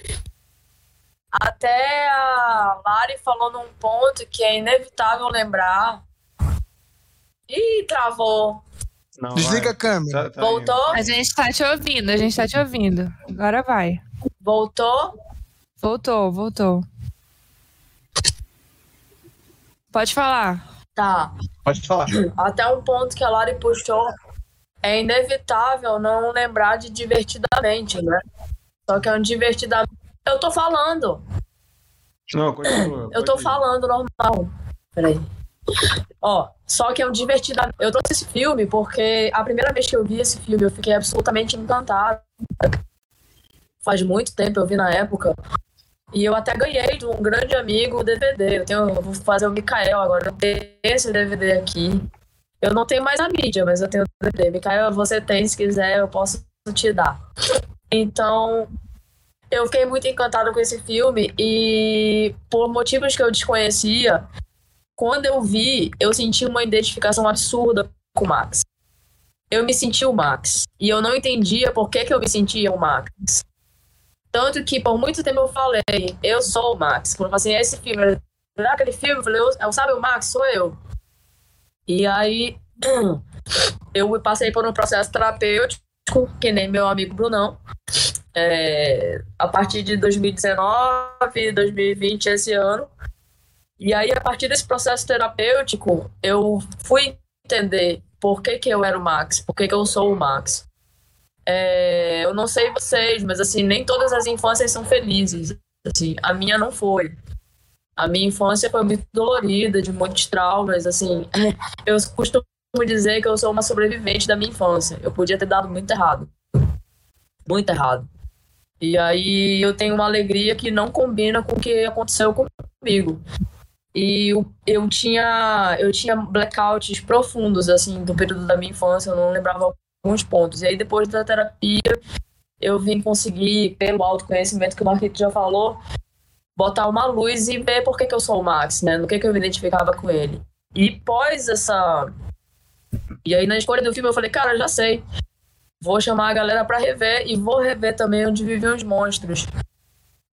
Até a Lari falou num ponto que é inevitável lembrar. Ih, travou. Não, Desliga a vai. câmera. Tá- tá Voltou? A gente tá te ouvindo, a gente tá te ouvindo. Agora vai. Voltou? Voltou, voltou. Pode falar. Tá. Pode falar. Até um ponto que a Lari puxou. É inevitável não lembrar de divertidamente, né? Só que é um divertidamente. Eu tô falando. indo. Não, continua. Eu tô falando normal. Peraí. Ó, só que é um divertidamente. Eu trouxe esse filme porque a primeira vez que eu vi esse filme eu fiquei absolutamente encantada. Faz muito tempo, eu vi na época. E eu até ganhei de um grande amigo o DVD. Eu, tenho, vou fazer o Mikael agora. Eu tenho esse DVD aqui. Eu não tenho mais a mídia, mas eu tenho o DVD. Mikael, você tem, se quiser, eu posso te dar. Então, eu fiquei muito encantada com esse filme e por motivos que eu desconhecia, quando eu vi, eu senti uma identificação absurda com o Max. Eu me senti o Max e eu não entendia por que, que eu me sentia o Max. Tanto que por muito tempo eu falei, eu sou o Max. Quando eu falei assim, esse filme, aquele filme, eu falei, eu- sabe o Max? Sou eu. E aí eu passei por um processo terapêutico, que nem meu amigo Brunão é, a partir de 2019, 2020, esse ano. E aí, a partir desse processo terapêutico, eu fui entender por que, que eu era o Max, por que, que eu sou o Max. É, eu não sei vocês, mas assim, nem todas as infâncias são felizes. Assim, a minha não foi. A minha infância foi muito dolorida, de muitos traumas, assim. Eu costumo dizer que eu sou uma sobrevivente da minha infância. Eu podia ter dado muito errado. Muito errado. E aí eu tenho uma alegria que não combina com o que aconteceu comigo. E eu, eu tinha eu tinha blackouts profundos assim do período da minha infância, eu não lembrava alguns pontos. E aí depois da terapia eu vim conseguir pelo autoconhecimento que o Marquito já falou, botar uma luz e ver por que, que eu sou o Max, né? No que que eu me identificava com ele. E pós essa e aí na escolha do filme eu falei, cara, já sei. Vou chamar a galera pra rever e vou rever também onde vivem os monstros.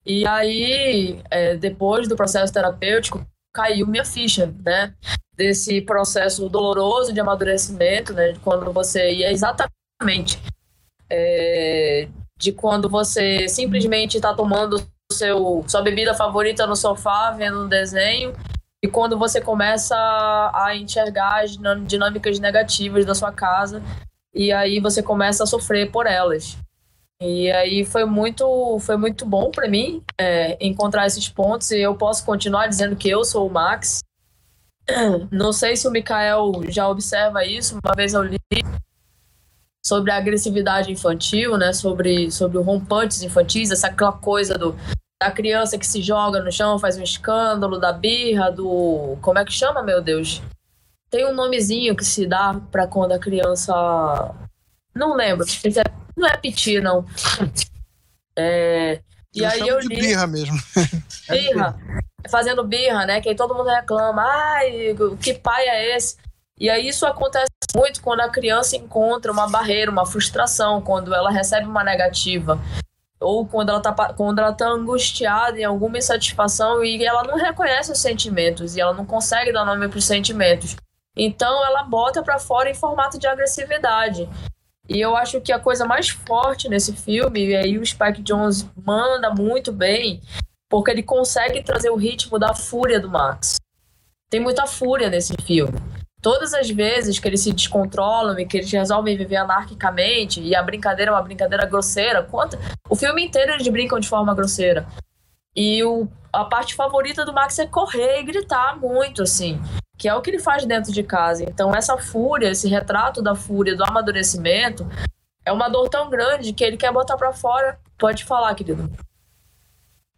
E aí, é, depois do processo terapêutico, caiu minha ficha, né? Desse processo doloroso de amadurecimento, né? De quando você. É exatamente. é, de quando você simplesmente está tomando seu, sua bebida favorita no sofá, vendo um desenho, e quando você começa a enxergar as dinâmicas negativas da sua casa, e aí você começa a sofrer por elas. E aí foi muito, foi muito bom para mim é, encontrar esses pontos e eu posso continuar dizendo que eu sou o Max, Não sei se o Mikael já observa isso, uma vez eu li sobre a agressividade infantil, né? Sobre, sobre rompantes infantis, essa coisa do, da criança que se joga no chão, faz um escândalo, da birra, do. Como é que chama, meu Deus? Tem um nomezinho que se dá para quando a criança. Não lembro. Não é piti, não. É... E Eu aí eu de li. birra mesmo. birra, fazendo birra, né? Que aí todo mundo reclama, ai, que pai é esse? E aí isso acontece muito quando a criança encontra uma barreira, uma frustração, quando ela recebe uma negativa. Ou quando ela tá, quando ela tá angustiada em alguma insatisfação e ela não reconhece os sentimentos e ela não consegue dar nome para os sentimentos. Então ela bota para fora em formato de agressividade. E eu acho que a coisa mais forte nesse filme, e aí o Spike Jones manda muito bem, porque ele consegue trazer o ritmo da fúria do Max. Tem muita fúria nesse filme. Todas as vezes que eles se descontrolam e que eles resolvem viver anarquicamente, e a brincadeira é uma brincadeira grosseira, quanto... o filme inteiro eles brincam de forma grosseira. E o... a parte favorita do Max é correr e gritar muito, assim, que é o que ele faz dentro de casa. Então, essa fúria, esse retrato da fúria, do amadurecimento, é uma dor tão grande que ele quer botar pra fora. Pode falar, querido.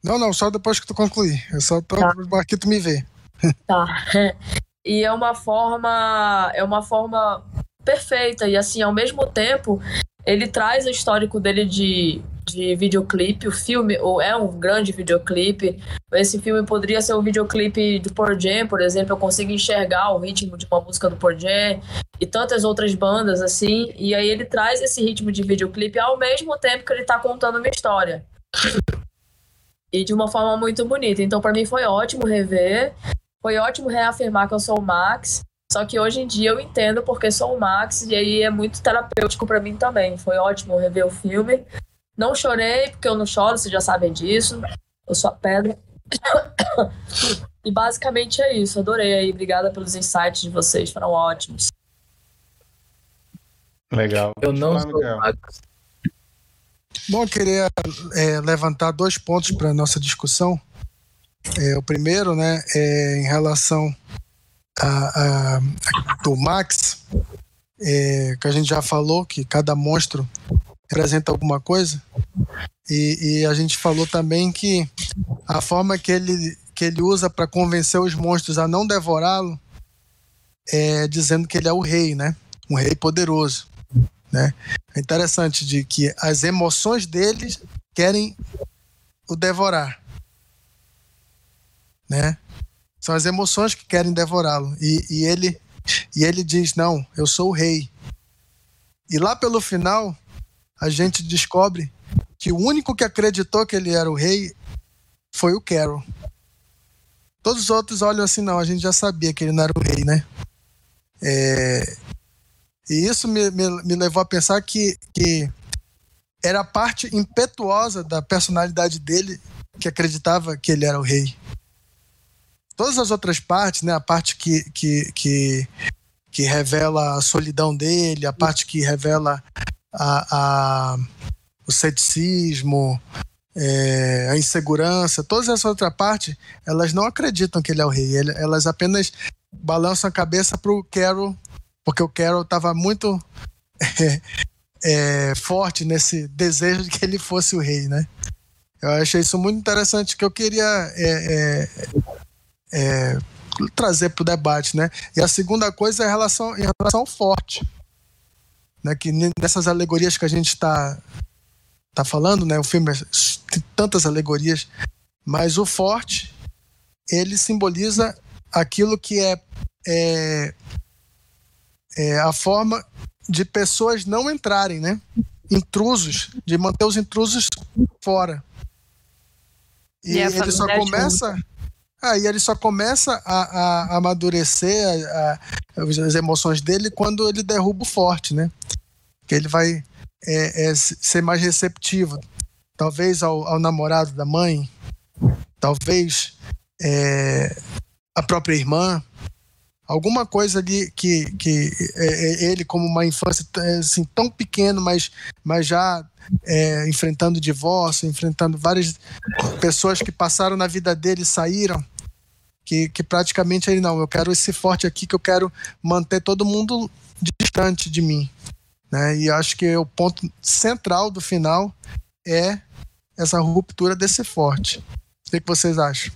Não, não, só depois que tu concluir. Eu só tô Tá. aqui tu me vê. Tá. E é uma forma, é uma forma perfeita e assim, ao mesmo tempo, ele traz o histórico dele de, de videoclipe, o filme ou é um grande videoclipe. Esse filme poderia ser um videoclipe do Pearl Jam, por exemplo, eu consigo enxergar o ritmo de uma música do Pearl Jam e tantas outras bandas assim, e aí ele traz esse ritmo de videoclipe ao mesmo tempo que ele tá contando uma história. E de uma forma muito bonita. Então, para mim foi ótimo rever. Foi ótimo reafirmar que eu sou o Max. Só que hoje em dia eu entendo porque sou o Max e aí é muito terapêutico pra mim também. Foi ótimo rever o filme. Não chorei porque eu não choro, vocês já sabem disso. Eu sou a pedra. E basicamente é isso. Adorei aí. Obrigada pelos insights de vocês. Foram ótimos. Legal. Eu não sou. Bom, eu queria é, levantar dois pontos para a nossa discussão. É, o primeiro, né, é em relação a, a- do Max, é, que a gente já falou que cada monstro representa alguma coisa. E, e a gente falou também que a forma que ele, que ele usa para convencer os monstros a não devorá-lo é dizendo que ele é o rei, né? Um rei poderoso. Né? É interessante de que as emoções deles querem o devorar, né? São as emoções que querem devorá-lo e, e ele e ele diz não, eu sou o rei. E lá pelo final a gente descobre que o único que acreditou que ele era o rei foi o Carol. Todos os outros olham assim, não, a gente já sabia que ele não era o rei, né? É, e isso me, me, me levou a pensar que, que era a parte impetuosa da personalidade dele que acreditava que ele era o rei. Todas as outras partes, né, a parte que, que, que, que revela a solidão dele, a parte que revela a, a, o ceticismo, é, a insegurança, todas essas outras partes, elas não acreditam que ele é o rei. Elas apenas balançam a cabeça pro Carol porque o Carol estava muito é, é, forte nesse desejo de que ele fosse o rei, né? Eu achei isso muito interessante que eu queria é, é, é, trazer para o debate, né? E a segunda coisa é em relação, em relação ao forte, né? Que nessas alegorias que a gente está tá falando, né? O filme tem tantas alegorias, mas o forte ele simboliza aquilo que é, é é, a forma de pessoas não entrarem, né? Intrusos, de manter os intrusos fora. E, E ele só começa. E ele só começa a, a- a amadurecer a- as emoções dele quando ele derruba o forte, né? Que ele vai é, é, ser mais receptivo. Talvez ao, ao namorado da mãe, talvez é, a própria irmã, alguma coisa ali que, que é, é, ele, como uma infância é, assim, tão pequeno, mas, mas já é, enfrentando divórcio, enfrentando várias pessoas que passaram na vida dele e saíram, que, que praticamente ele não, eu quero esse forte aqui que eu quero manter todo mundo distante de mim. Né? E acho que o ponto central do final é essa ruptura desse forte. O que, que vocês acham?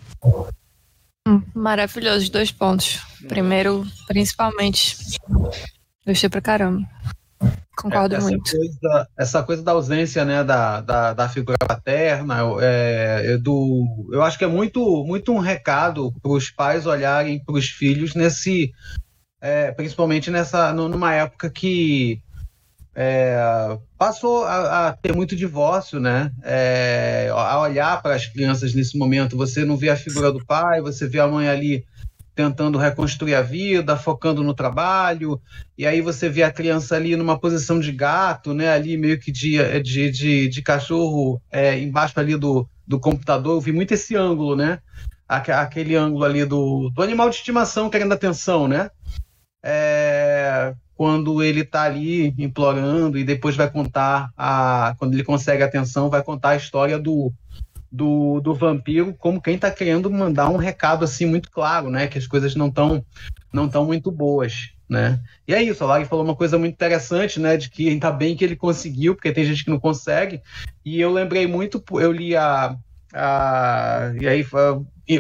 Maravilhoso, dois pontos. Primeiro, principalmente, gostei pra caramba. Concordo essa muito. Coisa, essa coisa da ausência né, da, da, da figura paterna, é, é do, eu acho que é muito, muito um recado para os pais olharem para os filhos nesse, é, principalmente nessa, numa época que é, passou a, a, ter muito divórcio, né? É, a olhar para as crianças nesse momento, você não vê a figura do pai, você vê a mãe ali tentando reconstruir a vida, focando no trabalho, e aí você vê a criança ali numa posição de gato, né, ali meio que de, de, de, de cachorro é, embaixo ali do, do computador, eu vi muito esse ângulo, né, aquele ângulo ali do, do animal de estimação querendo atenção, né, é, quando ele está ali implorando e depois vai contar, a, quando ele consegue atenção, vai contar a história do, do, do vampiro como quem está querendo mandar um recado assim muito claro, né? Que as coisas não estão não tão muito boas, né? E é isso, a Lari falou uma coisa muito interessante, né? De que ainda bem que ele conseguiu, porque tem gente que não consegue. E eu lembrei muito, eu li a. a e aí,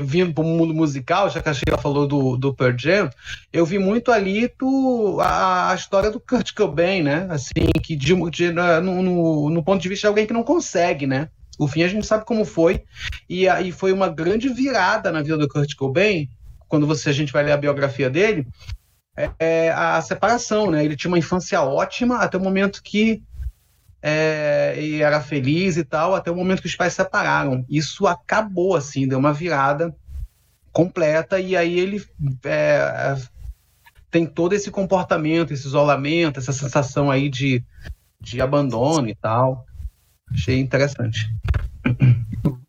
vindo para o mundo musical, já que a Sheila falou do, do Pearl Jam, eu vi muito ali a, a história do Kurt Cobain, né? Assim, que de, de, no, no, no ponto de vista de alguém que não consegue, né? O fim a gente sabe como foi. E aí foi uma grande virada na vida do Kurt Cobain, quando você a gente vai ler a biografia dele, é, é a separação, né? Ele tinha uma infância ótima até o momento que é, ele era feliz e tal, até o momento que os pais separaram. Isso acabou, assim, deu uma virada completa e aí ele é, tem todo esse comportamento, esse isolamento, essa sensação aí de, de abandono e tal. Achei interessante.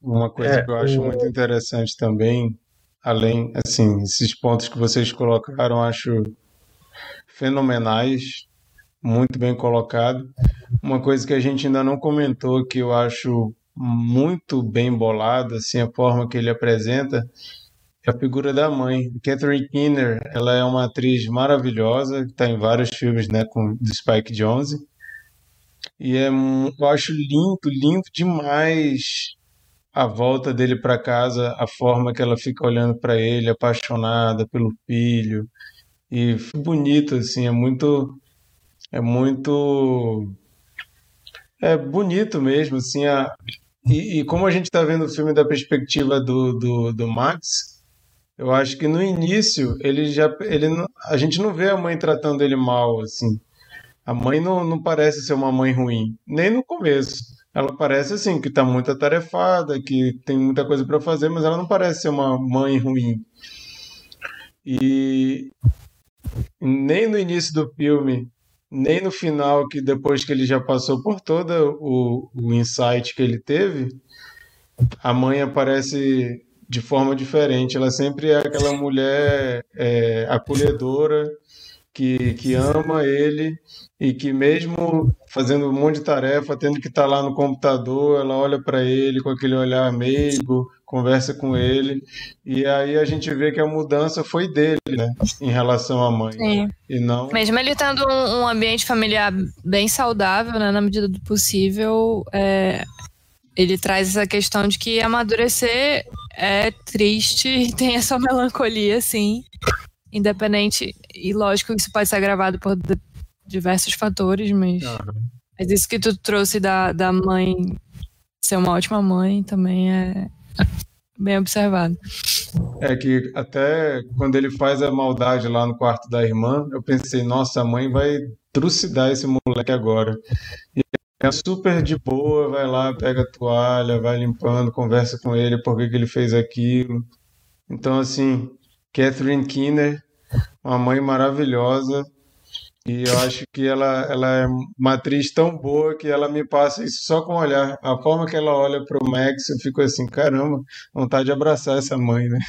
Uma coisa é, que eu acho o... muito interessante também, além, assim, esses pontos que vocês colocaram, acho fenomenais, muito bem colocado. Uma coisa que a gente ainda não comentou, que eu acho muito bem bolado, assim, a forma que ele apresenta, é a figura da mãe. Catherine Keener, ela é uma atriz maravilhosa, está em vários filmes, né, com do Spike Jonze. E é, eu acho lindo, lindo demais a volta dele para casa, a forma que ela fica olhando para ele, apaixonada pelo filho. E bonito, assim, é muito. É muito. É bonito mesmo, assim. A, e, e como a gente está vendo o filme da perspectiva do, do, do Max, eu acho que no início ele já. Ele, a gente não vê a mãe tratando ele mal, assim. A mãe não, não parece ser uma mãe ruim, nem no começo. Ela parece assim, que está muito atarefada, que tem muita coisa para fazer, mas ela não parece ser uma mãe ruim. E nem no início do filme, nem no final, que depois que ele já passou por todo o, o insight que ele teve, a mãe aparece de forma diferente. Ela sempre é aquela mulher é, acolhedora que, que ama ele e que mesmo fazendo um monte de tarefa, tendo que estar tá lá no computador, ela olha para ele com aquele olhar meigo, conversa com ele, e aí a gente vê que a mudança foi dele, né, em relação à mãe. Sim. E não... Mesmo ele tendo um, um ambiente familiar bem saudável, né, na medida do possível, é, ele traz essa questão de que amadurecer é triste e tem essa melancolia, assim, independente, e lógico que isso pode ser agravado por diversos fatores, mas, uhum. mas isso que tu trouxe da, da mãe ser uma ótima mãe também é bem observado. É que até quando ele faz a maldade lá no quarto da irmã, eu pensei, nossa, a mãe vai trucidar esse moleque agora. E é super de boa, vai lá, pega a toalha, vai limpando, conversa com ele por que, que ele fez aquilo. Então, assim, Catherine Keener, uma mãe maravilhosa, e eu acho que ela, ela é uma atriz tão boa que ela me passa isso só com o olhar. A forma que ela olha para o Max, eu fico assim, caramba, vontade de abraçar essa mãe, né?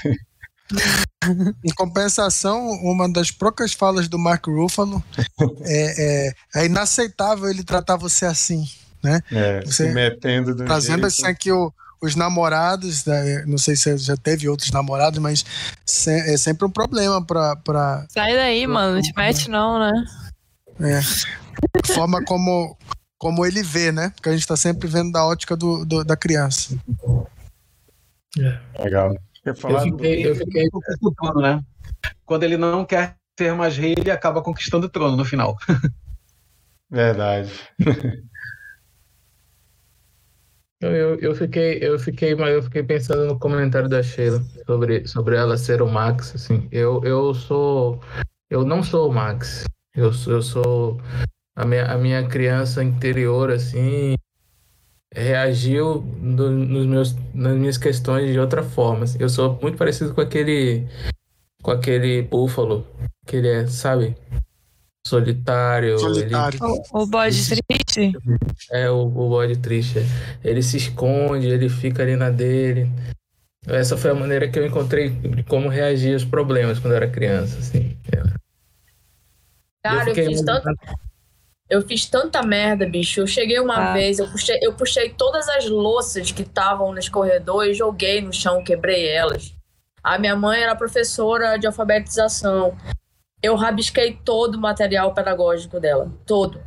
Em compensação, uma das poucas falas do Mark Ruffalo é, é, é inaceitável ele tratar você assim, né? É, você se metendo do Trazendo jeito... assim aqui o, os namorados, né, não sei se já teve outros namorados, mas é sempre um problema pra. pra Sai daí, pra, mano, não te mete não, né? É. A forma como, como ele vê, né? Porque a gente tá sempre vendo da ótica do, do da criança. É. Legal. Eu fiquei, eu fiquei o trono, né? Quando ele não quer ser mais rei, ele acaba conquistando o trono no final. Verdade. Eu, eu, eu, fiquei, eu fiquei, mas eu fiquei pensando no comentário da Sheila sobre, sobre ela ser o Max, assim. Eu, eu sou, eu não sou o Max. Eu, eu sou a minha, a minha criança interior, assim, reagiu no, nos meus, nas minhas questões de outra forma. Assim. Eu sou muito parecido com aquele, com aquele búfalo que ele é, sabe? solitário. Solitário. Ele, o, o bode triste? É, o, o bode triste. Ele se esconde, ele fica ali na dele. Essa foi a maneira que eu encontrei de como reagir aos problemas quando eu era criança, assim. Cara, eu, eu fiz tanta... Eu fiz tanta merda, bicho. Eu cheguei uma ah. vez, eu puxei, eu puxei todas as louças que estavam nos corredores, joguei no chão, quebrei elas. A minha mãe era professora de alfabetização eu rabisquei todo o material pedagógico dela. Todo.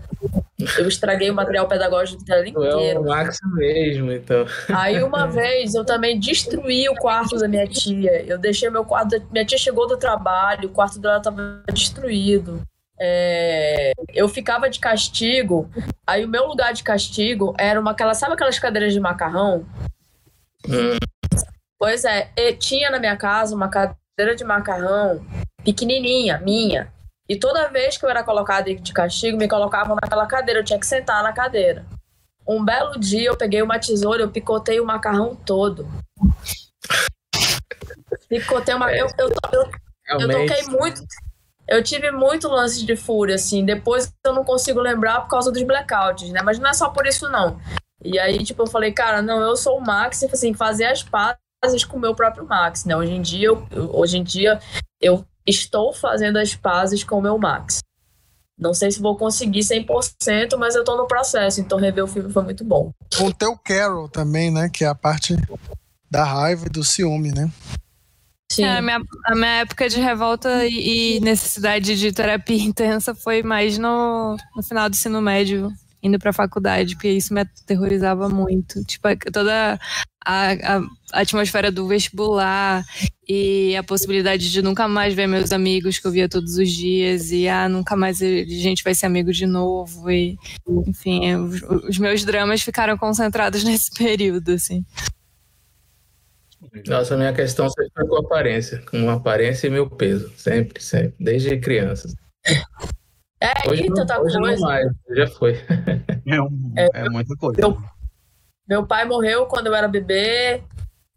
Eu estraguei o material pedagógico dela inteiro. É o Max mesmo, então. Aí uma vez eu também destruí o quarto da minha tia. Eu deixei meu quarto. Minha tia chegou do trabalho, o quarto dela estava destruído. É, eu ficava de castigo. Aí o meu lugar de castigo era uma aquela, sabe aquelas cadeiras de macarrão? Hum. Pois é, tinha na minha casa uma cadeira de macarrão pequenininha, minha. E toda vez que eu era colocada de castigo, me colocavam naquela cadeira, eu tinha que sentar na cadeira. Um belo dia eu peguei uma tesoura, eu picotei o macarrão todo. Picotei uma. Eu, eu, eu, eu toquei muito. Eu tive muito lance de fúria, assim. Depois eu não consigo lembrar por causa dos blackouts, né? Mas não é só por isso, não. E aí, tipo, eu falei, cara, não, eu sou o Max, e assim, fazer as pazes com o meu próprio Max, né? Hoje em dia, eu, hoje em dia, eu estou fazendo as pazes com o meu Max. Não sei se vou conseguir 100%, mas eu estou no processo, então rever o filme foi muito bom. Com o teu Carol também, né? Que é a parte da raiva e do ciúme, né? Sim. É, a, minha, a, minha, época de revolta e, e, necessidade de terapia intensa foi mais no, no final do ensino médio, indo pra faculdade, porque isso me aterrorizava muito. Tipo, toda a, a, atmosfera do vestibular e a possibilidade de nunca mais ver meus amigos que eu via todos os dias e ah, nunca mais a gente vai ser amigo de novo e enfim, os, os meus dramas ficaram concentrados nesse período, assim. Nossa, a minha questão sempre foi com aparência, com aparência e meu peso, sempre, sempre, desde criança. É, hoje não, tá hoje coisa. não mais, já foi. É, um, é, é muita coisa. Meu, meu pai morreu quando eu era bebê.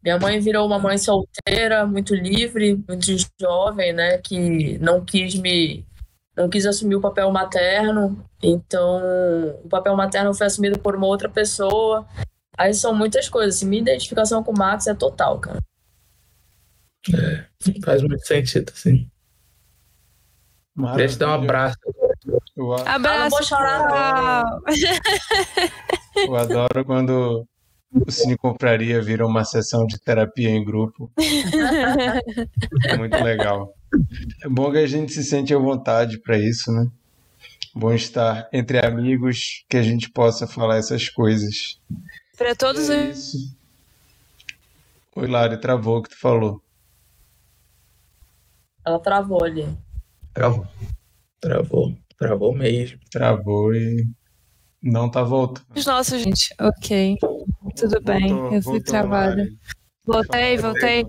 Minha mãe virou uma mãe solteira, muito livre, muito jovem, né? Que não quis me. não quis assumir o papel materno. Então, o papel materno foi assumido por uma outra pessoa. Aí são muitas coisas. Assim, minha identificação com o Max é total, cara. É, faz muito sentido, sim. Queria te dar um abraço. Abraço. Ah, não vou chorar, não. Eu adoro quando o Cine Compraria vira uma sessão de terapia em grupo. é muito legal. É bom que a gente se sente à vontade para isso, né? Bom estar entre amigos que a gente possa falar essas coisas. Para todos é isso. Oi, Lari, travou o que tu falou. Ela travou ali. Travou. Travou. Travou mesmo. Travou e não tá voltando. Nossa, gente. Ok. Tudo bem. Voltou, eu fui travada. Voltei, voltei.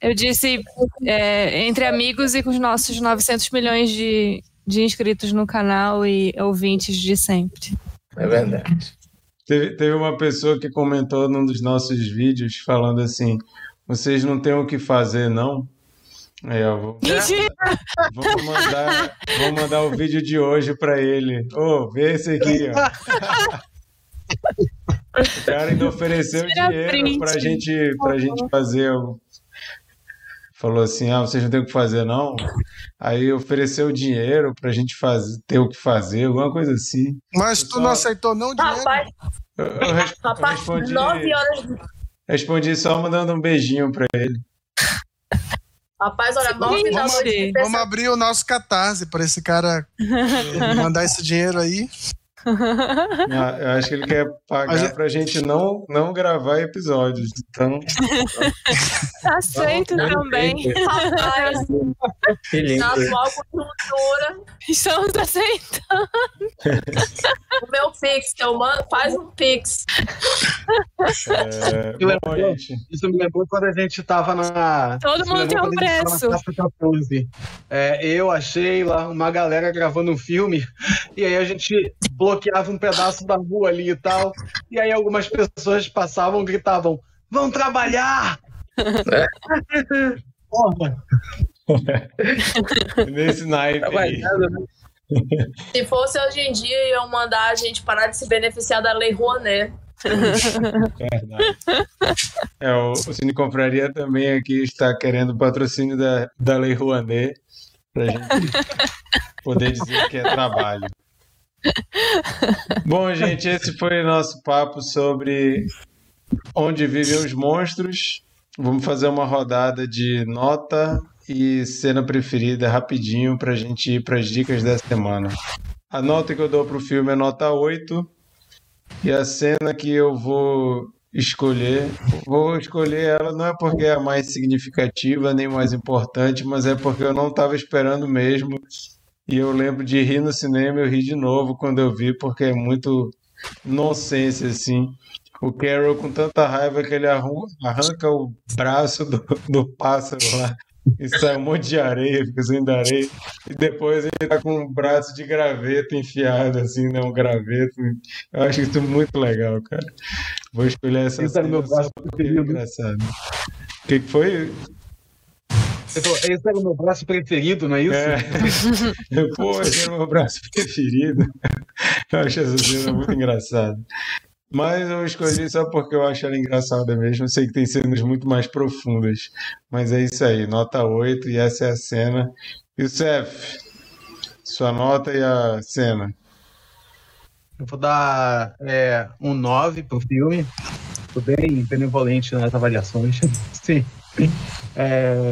Eu disse é, entre amigos e com os nossos 900 milhões de, de inscritos no canal e ouvintes de sempre. É verdade. Teve, teve uma pessoa que comentou num dos nossos vídeos falando assim: vocês não têm o que fazer, não? Aí, ó, vou, vou, mandar, vou mandar o vídeo de hoje para ele. Ô, oh, vê esse aqui, ó. O cara ainda ofereceu Tira dinheiro para gente, pra gente fazer. Falou assim: ah, vocês não tem o que fazer, não? Aí ofereceu dinheiro pra gente fazer, ter o que fazer, alguma coisa assim. Mas tu não aceitou, não, dinheiro? Rapaz, eu, eu, rapaz respondi... nove horas. Respondi só mandando um beijinho pra ele. Rapaz, olha, nove da Vamos, noite. vamos abrir o nosso catarse para esse cara mandar esse dinheiro aí. Ah, Eu acho que ele quer pagar A gente- pra gente não, não gravar episódios. Então, Aceito também. Rapaz, na atual conjuntura, Estamos aceitando. o meu Pix, que eu mando, faz um Pix. é, bom, gente. Isso me lembrou quando a gente tava na. Todo mundo tem um preço. na Praça 14. É, eu, a Sheila, uma galera gravando um filme, e aí a gente bloqueava um pedaço da rua ali e tal. E aí algumas pessoas passavam e gritavam: Vão trabalhar! Porra, Nesse naipe né? Se fosse hoje em dia, iam mandar a gente parar de se beneficiar da Lei Rouanet. Verdade. É, o, o Cine Confraria também aqui está querendo patrocínio da, da Lei Rouanet pra gente poder dizer que é trabalho. Bom, gente, esse foi o nosso papo sobre onde vivem os monstros. Vamos fazer uma rodada de nota e cena preferida rapidinho para a gente ir para as dicas da semana. A nota que eu dou para o filme é nota 8. E a cena que eu vou escolher, vou escolher ela não é porque é a mais significativa nem mais importante, mas é porque eu não estava esperando mesmo. E eu lembro de rir no cinema, eu ri de novo quando eu vi, porque é muito nonsense assim. O Carol com tanta raiva que ele arranca o braço do, do pássaro lá e sai um monte de areia, fica saindo areia. E depois ele tá com um braço de graveto enfiado, assim, né? Um graveto. Eu acho isso muito legal, cara. Vou escolher essa era o meu cena só braço porque é engraçado. O que que foi? Você falou, Esse era o meu braço preferido, não é isso? É. Pô, esse era o meu braço preferido. Eu acho essa cena muito engraçada. Mas eu escolhi só porque eu acho ela engraçada mesmo. Eu sei que tem cenas muito mais profundas. Mas é isso aí, nota 8 e essa é a cena. Youssef, sua nota e a cena. Eu vou dar é, um 9 pro filme. Tô bem benevolente nas avaliações. Sim. É,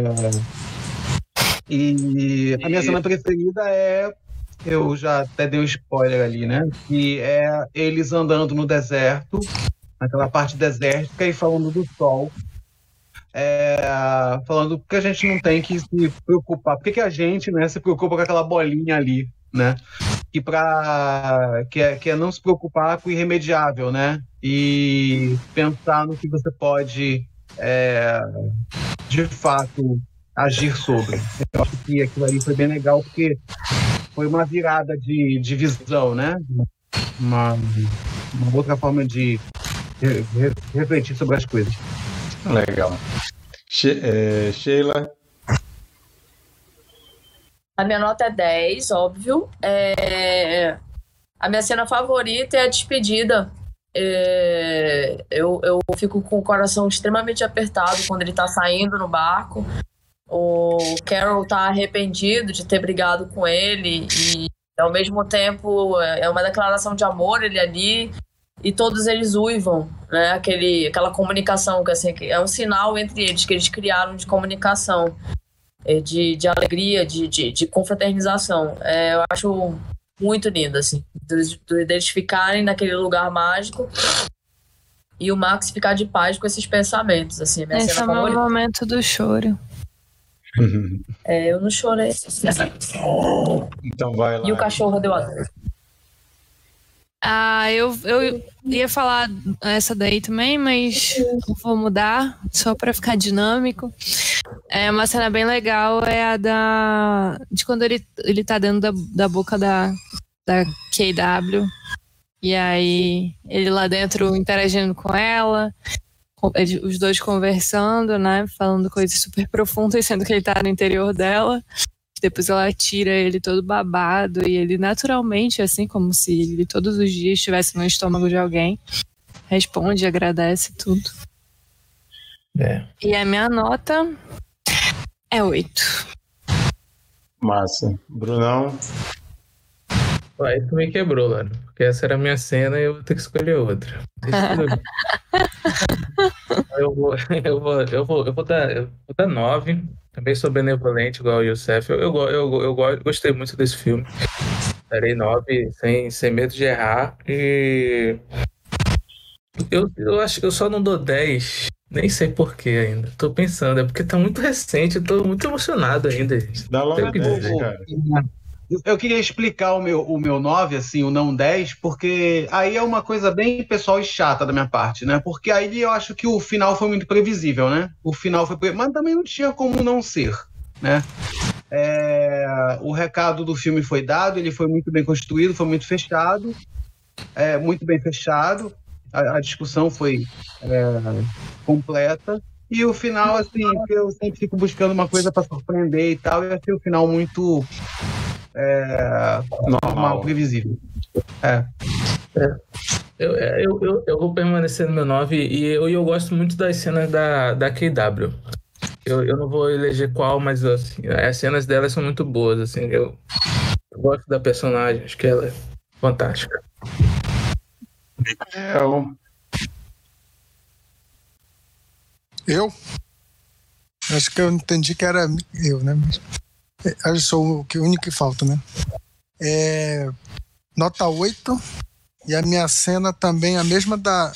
E a minha cena preferida é. Eu já até dei um spoiler ali, né? Que é eles andando no deserto, naquela parte desértica, e falando do sol. É, falando que a gente não tem que se preocupar. Por que, que a gente né, se preocupa com aquela bolinha ali, né? que para que é, que é não se preocupar com o irremediável, né? E pensar no que você pode é, de fato agir sobre. Eu acho que aquilo ali foi bem legal porque foi uma virada de, de visão, né? Uma, uma outra forma de re- re- refletir sobre as coisas. Legal. She- é, Sheila, A minha nota é 10, óbvio. É, A minha cena favorita é a despedida. É, Eu, eu fico com o coração extremamente apertado quando ele tá saindo no barco. O Carol tá arrependido de ter brigado com ele e ao mesmo tempo é uma declaração de amor ele ali e todos eles uivam, né? Aquele, aquela comunicação que assim que é um sinal entre eles que eles criaram de comunicação é, de, de alegria, de, de, de confraternização. É, eu acho muito lindo, assim, dos- do- deles ficarem naquele lugar mágico e o Max ficar de paz com esses pensamentos, assim, minha Esse é o momento do choro. É, eu não chorei. então vai lá. E o cachorro deu a Ah, eu, eu ia falar essa daí também, mas vou mudar só pra ficar dinâmico. É uma cena bem legal, é a da de quando ele, ele tá dentro da, da boca da, da KW. E aí ele lá dentro interagindo com ela, os dois conversando, né? Falando coisas super profundas, sendo que ele tá no interior dela. Depois ela tira ele todo babado e ele naturalmente, assim como se ele todos os dias estivesse no estômago de alguém, responde, agradece tudo. É. E a minha nota é oito. Massa. Brunão, Aí tu me quebrou, Laro. Porque essa era a minha cena e eu vou ter que escolher outra. Eu vou, eu vou, eu vou, eu vou dar, eu vou dar nove. Também sou benevolente, igual o Youssef. Eu, eu, eu, eu, eu gostei muito desse filme. Darei nove sem, sem medo de errar. E eu, eu acho que eu só não dou 10. Nem sei porquê ainda. Tô pensando, é porque tá muito recente, eu tô muito emocionado ainda, gente. Dá logo Tem que 10, dizer. cara. Eu- queria explicar o meu, o meu 9, assim, o não 10, porque aí é uma coisa bem pessoal e chata da minha parte, né? Porque aí eu acho que o final foi muito previsível, né? O final foi. Mas também não tinha como não ser, né? É, o recado do filme foi dado, ele foi muito bem construído, foi muito fechado, é, muito bem fechado. A, a discussão foi é, completa. E o final, assim, que eu sempre fico buscando uma coisa para surpreender e tal, e achei o final muito é, normal, Normal. previsível. É. Eu, eu, eu, eu vou permanecer no meu 9 e eu, eu gosto muito das cenas da, da KW. Eu, eu não vou eleger qual, mas assim, as cenas dela são muito boas, assim, eu, eu gosto da personagem, acho que ela é fantástica. É, eu- Eu? Acho que eu entendi que era eu, né? É, Eu sou o único que falta, né? É, nota 8. E a minha cena também é a mesma da,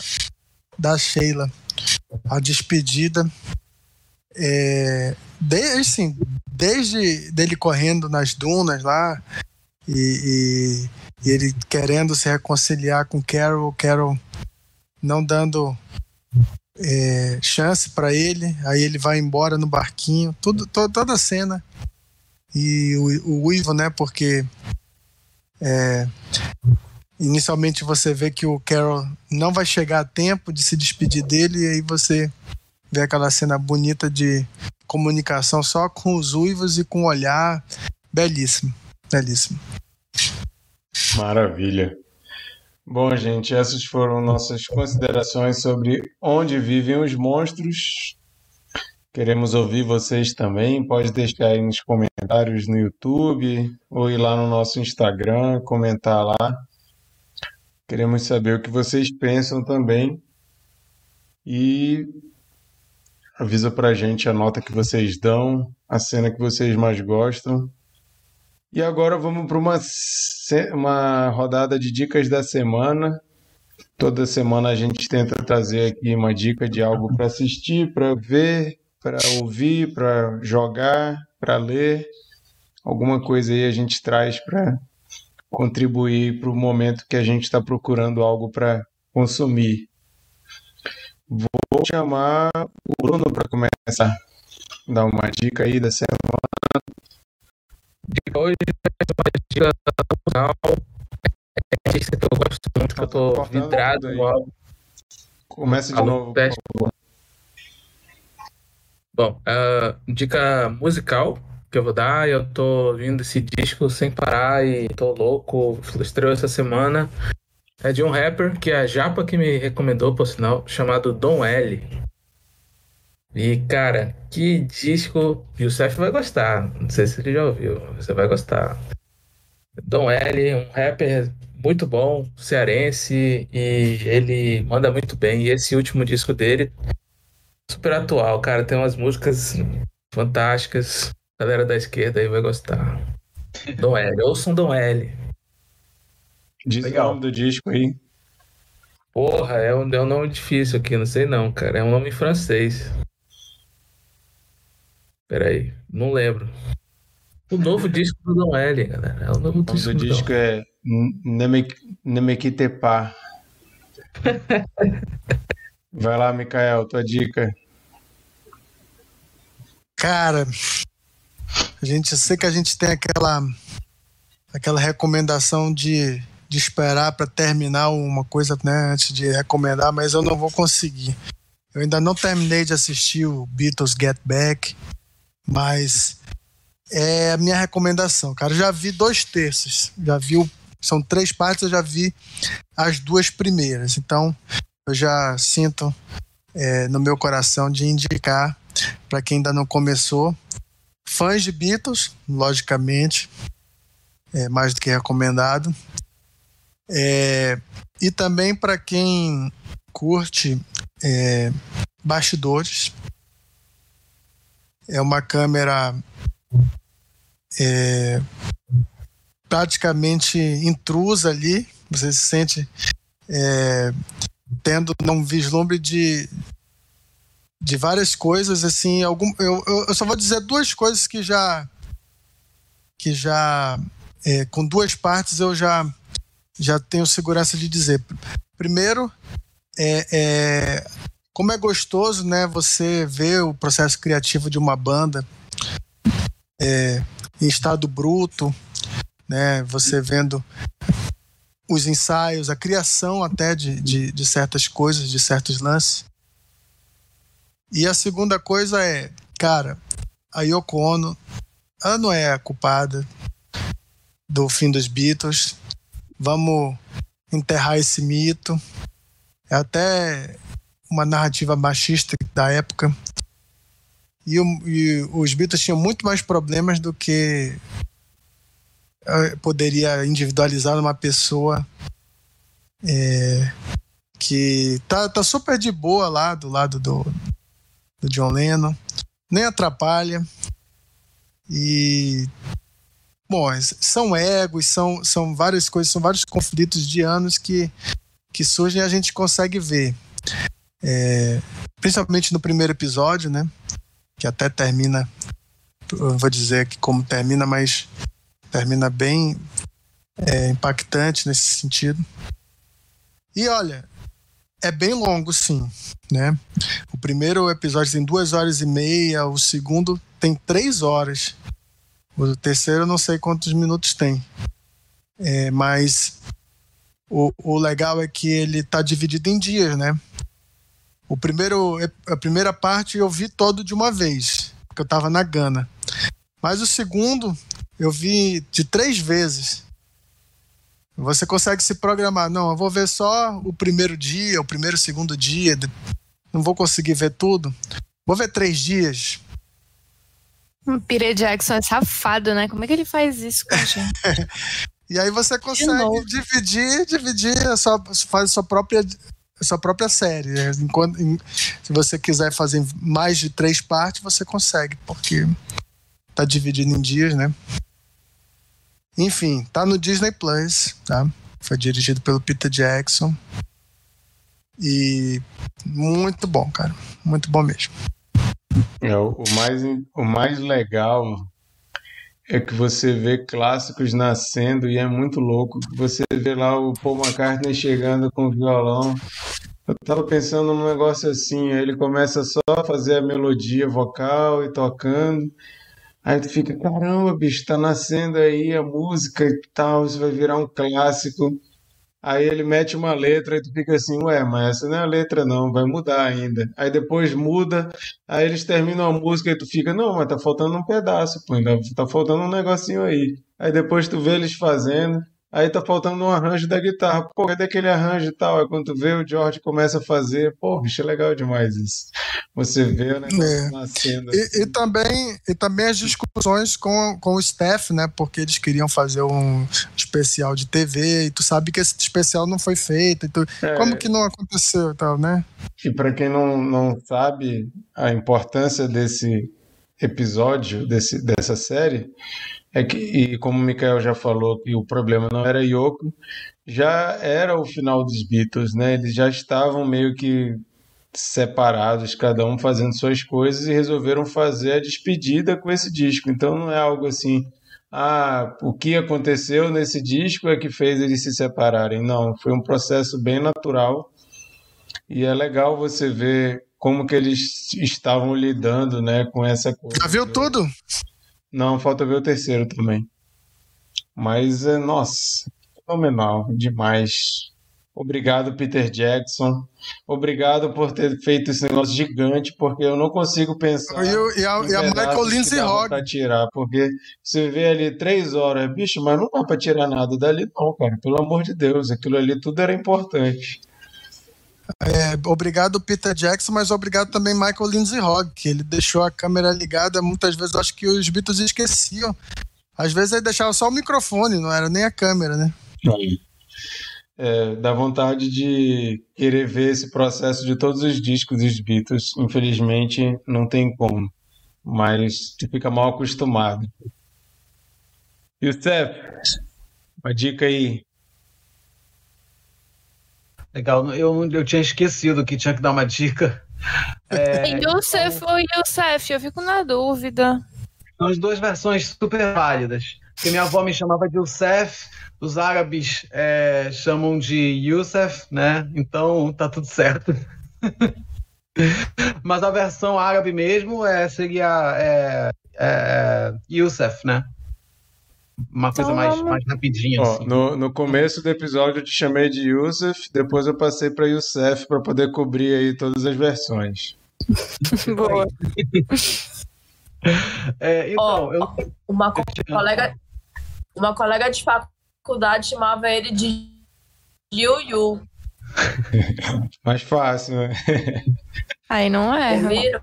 da Sheila. A despedida. É, desde, assim, desde dele correndo nas dunas lá e, e- e ele querendo se reconciliar com Carol, Carol não dando é, chance para ele, aí ele vai embora no barquinho, tudo, to- toda a cena. E o, o Uivo, né, porque é, inicialmente você vê que o Carol não vai chegar a tempo de se despedir dele, e aí você vê aquela cena bonita de comunicação só com os uivos e com o olhar belíssimo, belíssimo. Maravilha. Bom, gente, essas foram nossas considerações sobre onde vivem os monstros. Queremos ouvir vocês também. Pode deixar aí nos comentários no YouTube ou ir lá no nosso Instagram, comentar lá. Queremos saber o que vocês pensam também. E avisa pra gente a nota que vocês dão, a cena que vocês mais gostam. E agora vamos para uma, uma rodada de dicas da semana. Toda semana a gente tenta trazer aqui uma dica de algo para assistir, para ver, para ouvir, para jogar, para ler. Alguma coisa aí a gente traz para contribuir para o momento que a gente está procurando algo para consumir. Vou chamar o Bruno para começar. Dar uma dica aí da semana. Dica hoje é uma dica musical. É artista que eu gosto muito, que eu tô Cortando vidrado no álbum. Começa de Alô, novo. teste. Bom, a dica musical que eu vou dar, eu tô ouvindo esse disco sem parar e tô louco, estreou essa semana. É de um rapper que é a Japa que me recomendou, por sinal, chamado Dom L. E, cara, que disco. E o Seth vai gostar. Não sei se ele já ouviu, você vai gostar. Dom L, um rapper muito bom, cearense, e ele manda muito bem. E esse último disco dele, super atual, cara, tem umas músicas fantásticas. A galera da esquerda aí vai gostar. Dom L, ouçam Dom L. Diz Legal. o nome do disco aí. Porra, é um, é um nome difícil aqui, não sei não, cara. É um nome em francês. Peraí, não lembro. O novo disco do Dom L, galera. É o novo O disco do disco é Ne me, Ne me quitte pas. Vai lá, Mikael, tua dica. Cara, a gente eu sei que a gente tem aquela aquela recomendação de, de esperar para terminar uma coisa, né, antes de recomendar, mas eu não vou conseguir. Eu ainda não terminei de assistir o Beatles Get Back, mas é a minha recomendação, cara. Eu já vi dois terços, já vi o, são três partes, eu já vi as duas primeiras, então eu já sinto é, no meu coração de indicar para quem ainda não começou. Fãs de Beatles, logicamente, é mais do que recomendado. É, e também para quem curte é, bastidores. É uma câmera é, praticamente intrusa ali. Você se sente é, tendo um vislumbre de, de várias coisas. Assim, algum, eu, eu só vou dizer duas coisas que já que já é, com duas partes eu já já tenho segurança de dizer. Primeiro, é, é, como é gostoso, né? Você ver o processo criativo de uma banda é, em estado bruto, né? Você vendo os ensaios, a criação até de, de, de certas coisas, de certos lances. E a segunda coisa é, cara, a Yoko Ono, ela não é a culpada do fim dos Beatles. Vamos enterrar esse mito. É até uma narrativa machista da época. E, e os Beatles tinham muito mais problemas do que eh, poderia individualizar numa pessoa é, que tá, tá super de boa lá do lado do, do John Lennon, nem atrapalha. E bom, são egos, são, são várias coisas, são vários conflitos de anos que, que surgem e a gente consegue ver. É, principalmente no primeiro episódio, né? Que até termina, vou dizer aqui como termina, mas termina bem é, impactante nesse sentido. E olha, é bem longo, sim, né? O primeiro episódio tem duas horas e meia, o segundo tem três horas. O terceiro eu não sei quantos minutos tem. É, mas o, o legal é que ele está dividido em dias, né? O primeiro, a primeira parte eu vi todo de uma vez, porque eu estava na Gana. Mas o segundo eu vi de três vezes. Você consegue se programar. Não, eu vou ver só o primeiro dia, o primeiro, segundo dia. Não vou conseguir ver tudo. Vou ver três dias. O Peter Jackson é safado, né? Como é que ele faz isso com a gente? e aí você consegue dividir, dividir, a sua, faz a sua própria, sua própria série. Enquanto, em, se você quiser fazer mais de três partes, você consegue, porque tá dividido em dias, né? Enfim, tá no Disney Plus, tá? Foi dirigido pelo Peter Jackson. E muito bom, cara. Muito bom mesmo. É, o, mais, o mais legal é que você vê clássicos nascendo e é muito louco. Você vê lá o Paul McCartney chegando com o violão. Eu tava pensando num negócio assim, aí ele começa só a fazer a melodia vocal e tocando. Aí tu fica, caramba, bicho, tá nascendo aí a música e tal, isso vai virar um clássico. Aí ele mete uma letra e tu fica assim, ué, mas essa não é a letra não, vai mudar ainda. Aí depois muda, aí eles terminam a música e tu fica, não, mas tá faltando um pedaço, pô, ainda tá faltando um negocinho aí. Aí depois tu vê eles fazendo, Aí tá faltando um arranjo da guitarra. Pô, cadê aquele arranjo e tal? Aí quando tu vê, o George começa a fazer. Pô, bicho, é legal demais isso. Você vê, né? É. Nascendo. E, assim. e, também, e também as discussões com, com o staff, né? Porque eles queriam fazer um especial de TV e tu sabe que esse especial não foi feito. Tu, é. Como que não aconteceu e tal, né? E para quem não, não sabe a importância desse episódio, desse, dessa série é que, e como o Mikael já falou, que o problema não era Yoko, já era o final dos Beatles, né? Eles já estavam meio que separados, cada um fazendo suas coisas e resolveram fazer a despedida com esse disco. Então não é algo assim, ah, o que aconteceu nesse disco é que fez eles se separarem. Não, foi um processo bem natural. E é legal você ver como que eles estavam lidando, né, com essa coisa. Já viu tudo? Não, falta ver o terceiro também. Mas, é, nossa, fenomenal, demais. Obrigado, Peter Jackson. Obrigado por ter feito esse negócio gigante, porque eu não consigo pensar. E, o, e a, e a Michael Lindsay Hogg. Pra tirar, porque você vê ali três horas, bicho, mas não dá pra tirar nada dali, não, cara. Pelo amor de Deus, aquilo ali tudo era importante. É, obrigado Peter Jackson, mas obrigado também Michael Lindsay Hogg, que ele deixou a câmera ligada. Muitas vezes acho que os Beatles esqueciam. Às vezes ele deixava só o microfone, não era nem a câmera, né? É, dá vontade de querer ver esse processo de todos os discos dos Beatles. Infelizmente, não tem como. Mas fica mal acostumado. E o Steph, uma dica aí. Legal, eu, eu tinha esquecido que tinha que dar uma dica. É, Youssef ou Youssef, eu fico na dúvida. São as duas versões super válidas. Porque minha avó me chamava de Youssef, os árabes é, chamam de Youssef, né? Então tá tudo certo. Mas a versão árabe mesmo é, seria é, é, Youssef, né? Uma coisa mais, mais rapidinha. Ó, assim. no, no começo do episódio eu te chamei de Youssef, depois eu passei para Youssef para poder cobrir aí todas as versões. Boa. É, então, Ó, eu, Uma co- colega, uma colega de faculdade chamava ele de Yu Yu. Mais fácil, né? Aí não é. Ouviram?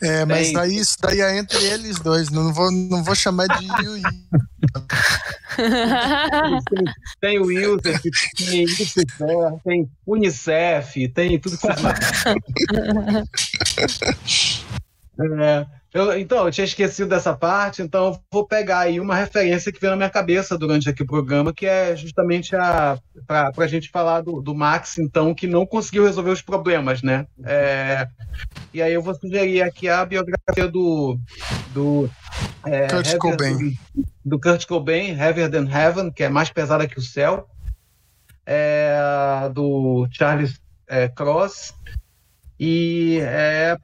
É, mas Tem. daí isso daí é entre eles dois. Não vou, não vou chamar de Yu Yu. tem o Youssef, tem Youssef, tem Unicef, tem tudo que você É, eu- então, eu tinha esquecido dessa parte, então eu vou pegar aí uma referência que veio na minha cabeça durante aqui o programa, que é justamente a para a gente falar do, do Max, então, que não conseguiu resolver os problemas, né? É, e aí eu vou sugerir aqui a biografia do, do é, Kurt Heavier- Cobain. do Kurt Cobain, Heavier Than Heaven, que é mais pesada que o céu, é, do Charles é, Cross, e é,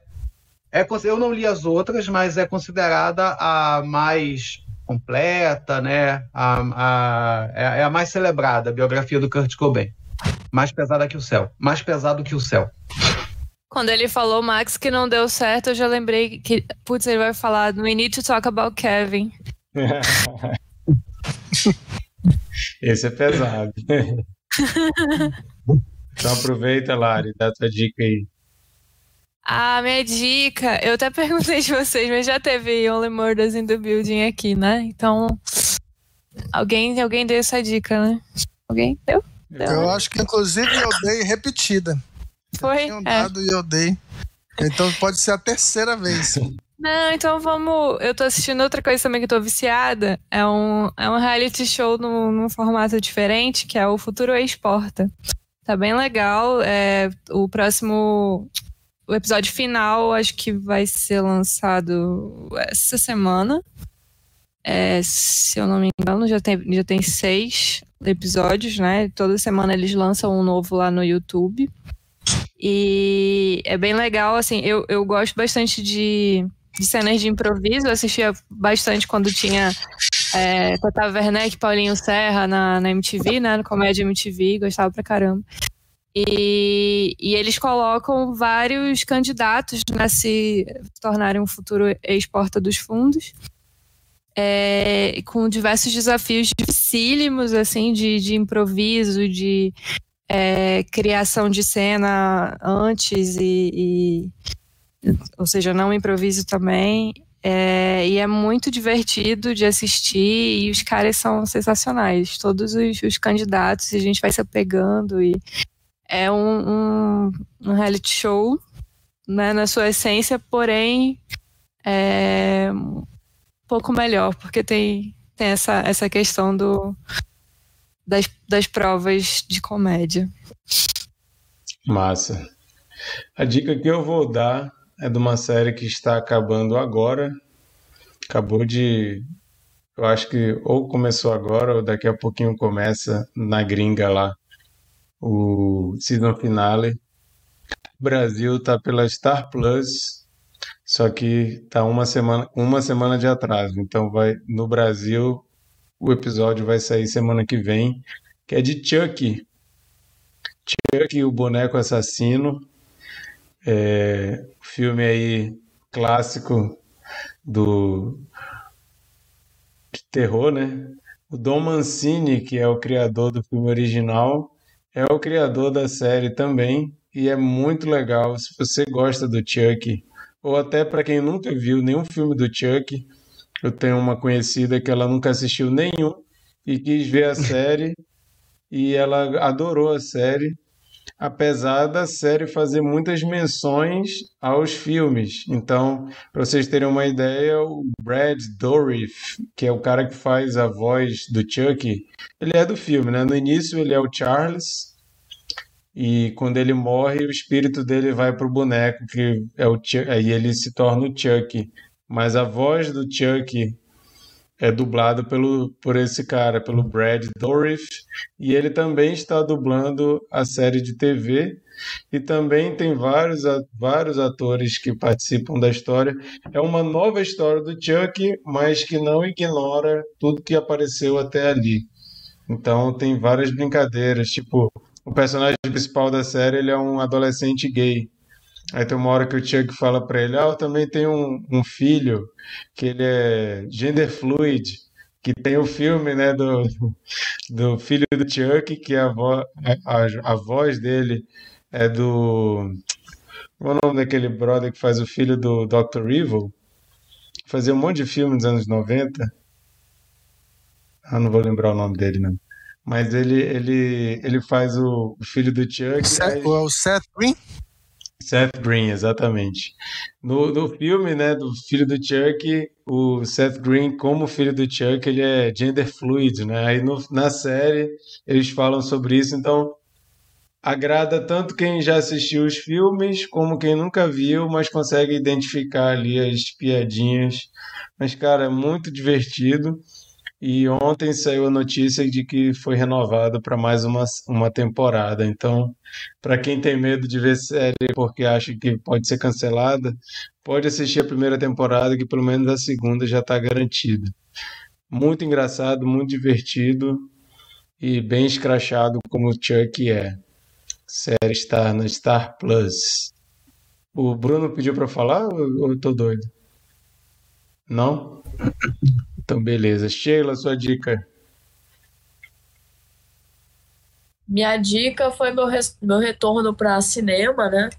é, eu não li as outras, mas é considerada a mais completa, né? A, a- é, é a mais celebrada, a biografia do Kurt Cobain. Mais pesada que o céu. Mais pesado que o céu. Quando ele falou, Max, que não deu certo, eu já lembrei que, putz, ele vai falar We need to talk about Kevin. Esse é pesado. então aproveita, Lari, dá tua dica aí. Ah, minha dica, eu até perguntei de vocês, mas já teve Only Murders in the Building aqui, né? Então, alguém, alguém deu essa dica, né? Alguém deu? Deu, Eu né? acho que inclusive eu dei repetida. Foi? Tinham É. dado e eu dei. Então pode ser a terceira vez. Não, então vamos. Eu tô assistindo outra coisa também que eu tô viciada. É um, é um reality show num, num formato diferente, que é o Futuro Exporta. Tá bem legal. É, o próximo. O episódio final acho que vai ser lançado essa semana. É, se eu não me engano, já tem, já tem seis episódios, né? Toda semana eles lançam um novo lá no YouTube. E é bem legal, assim, eu, eu gosto bastante de, de cenas de improviso, eu assistia bastante quando tinha é, Tata Werneck Paulinho Serra na, na MTV, né, no Comédia MTV, gostava pra caramba. E, e eles colocam vários candidatos né, se tornarem um futuro ex-porta dos fundos, é, com diversos desafios dificílimos, assim, de, de improviso, de é, criação de cena antes e, e- ou seja, não improviso também. É, e é muito divertido de assistir e os caras são sensacionais. Todos os, os candidatos, a gente vai se apegando e é um, um, um reality show né, na sua essência, porém é um pouco melhor, porque tem, tem essa, essa questão do, das, das provas de comédia. Massa. A dica que eu vou dar é de uma série que está acabando agora. Acabou de. Eu acho que ou começou agora ou daqui a pouquinho começa na gringa lá. O season finale. Brasil tá pela Star Plus, só que tá uma semana, uma semana de atraso. Então vai no Brasil o episódio vai sair semana que vem, que é de Chucky. Chuck, o boneco assassino, é, filme aí clássico do de terror, né? O Don Mancini, que é o criador do filme original, é o criador da série também e é muito legal. Se você gosta do Chuck, ou até para quem nunca viu nenhum filme do Chuck, eu tenho uma conhecida que ela nunca assistiu nenhum e quis ver a série e ela adorou a série apesar da série fazer muitas menções aos filmes. Então, para vocês terem uma ideia, o Brad Dourif, que é o cara que faz a voz do Chuck, ele é do filme, né? No início ele é o Charles, e quando ele morre, o espírito dele vai pro boneco, que é o Chuck, aí ele se torna o Chuck. Mas a voz do Chuck é dublado pelo, por esse cara, pelo Brad Dourif, e ele também está dublando a série de TV e também tem vários, vários atores que participam da história. É uma nova história do Chuck, mas que não ignora tudo que apareceu até ali. Então tem várias brincadeiras, tipo, o personagem principal da série ele é um adolescente gay. Aí tem uma hora que o Chuck fala pra ele: Ah, eu também tenho um, um filho que ele é gender fluid, que tem o filme né, do, do filho do Chuck, que a, vo, a, a voz dele é do. Qual é o nome daquele brother que faz o filho do Dr. Evil? Fazia um monte de filme nos anos 90. Ah, não vou lembrar o nome dele, não. Mas ele, ele, ele faz o, o filho do Chuck. Seth, aí... O Seth Green? Seth Green, exatamente. No, no filme, né, do filho do Chuck, o Seth Green, como filho do Chuck, ele é gender fluid, né? Aí no, na série eles falam sobre isso, então agrada tanto quem já assistiu os filmes como quem nunca viu, mas consegue identificar ali as piadinhas. Mas, cara, é muito divertido. E ontem saiu a notícia de que foi renovado para mais uma, uma temporada. Então, para quem tem medo de ver série porque acha que pode ser cancelada, pode assistir a primeira temporada, que pelo menos a segunda já está garantida. Muito engraçado, muito divertido e bem escrachado como o Chuck é. Série está no Star Plus. O Bruno pediu para falar ou eu tô doido? Não? Então, beleza. Sheila, sua dica. Minha dica foi meu, meu retorno para cinema, né?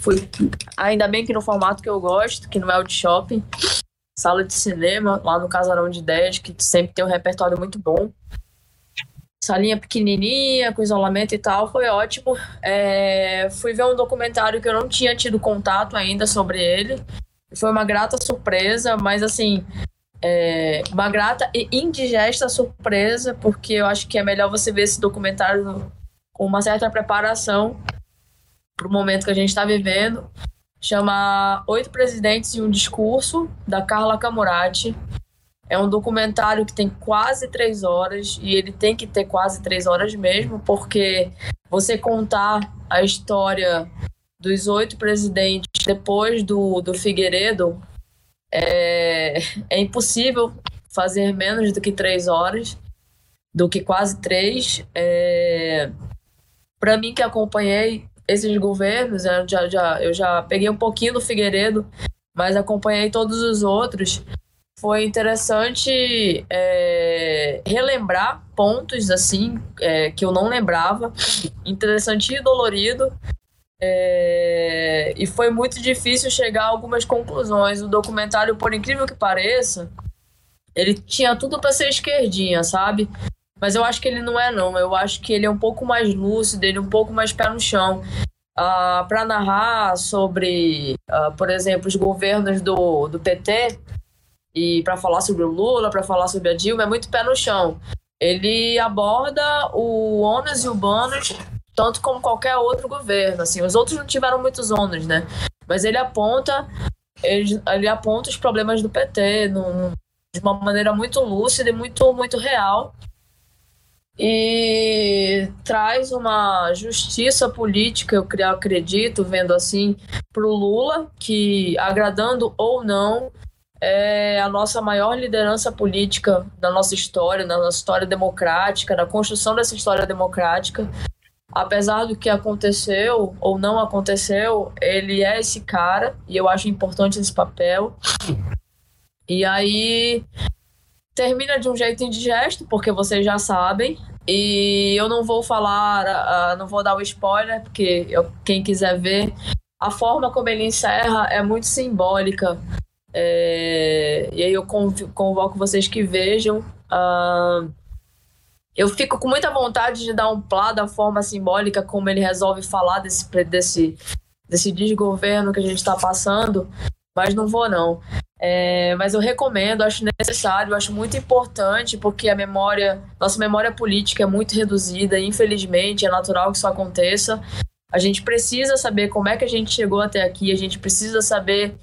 Fui, ainda bem que no formato que eu gosto, que não é o de shopping. Sala de cinema, lá no Casarão de 10, que sempre tem um repertório muito bom. Salinha pequenininha, com isolamento e tal, foi ótimo. É, fui ver um documentário que eu não tinha tido contato ainda sobre ele. Foi uma grata surpresa, mas assim, é, uma grata e indigesta surpresa, porque eu acho que é melhor você ver esse documentário com uma certa preparação para o momento que a gente está vivendo. Chama Oito Presidentes e um Discurso, da Carla Camurati. É um documentário que tem quase três horas, e ele tem que ter quase três horas mesmo, porque você contar a história dos oito presidentes depois do, do Figueiredo é, é impossível fazer menos do que três horas, do que quase três. É, Para mim que acompanhei esses governos, eu já, já, eu já peguei um pouquinho do Figueiredo, mas acompanhei todos os outros. Foi interessante é, relembrar pontos assim é, que eu não lembrava, interessante e dolorido. É, e foi muito difícil chegar a algumas conclusões. O documentário, por incrível que pareça, ele tinha tudo para ser esquerdinha, sabe? Mas eu acho que ele não é, não. Eu acho que ele é um pouco mais lúcido, ele é um pouco mais pé no chão. Uh, para narrar sobre, uh, por exemplo, os governos do, do PT e para falar sobre o Lula, para falar sobre a Dilma, é muito pé no chão. Ele aborda o ônus e o bônus tanto como qualquer outro governo. Assim, os outros não tiveram muitos ônus, né? Mas ele aponta, ele, ele aponta os problemas do PT num, de uma maneira muito lúcida e muito, muito real. E traz uma justiça política, eu acredito, vendo assim, para o Lula, que agradando ou não, é a nossa maior liderança política da nossa história, da nossa história democrática, da construção dessa história democrática apesar do que aconteceu ou não aconteceu, ele é esse cara e eu acho importante esse papel. E aí termina de um jeito indigesto, porque vocês já sabem. E eu não vou falar, não vou dar o spoiler, porque eu, quem quiser ver, a forma como ele encerra é muito simbólica. É, e aí eu convoco vocês que vejam. Uh, eu fico com muita vontade de dar um plá da forma simbólica como ele resolve falar desse, desse, desse desgoverno que a gente está passando, mas não vou não. É, mas eu recomendo, acho necessário, acho muito importante, porque a memória, nossa memória política é muito reduzida, infelizmente, é natural que isso aconteça. A gente precisa saber como é que a gente chegou até aqui, a gente precisa saber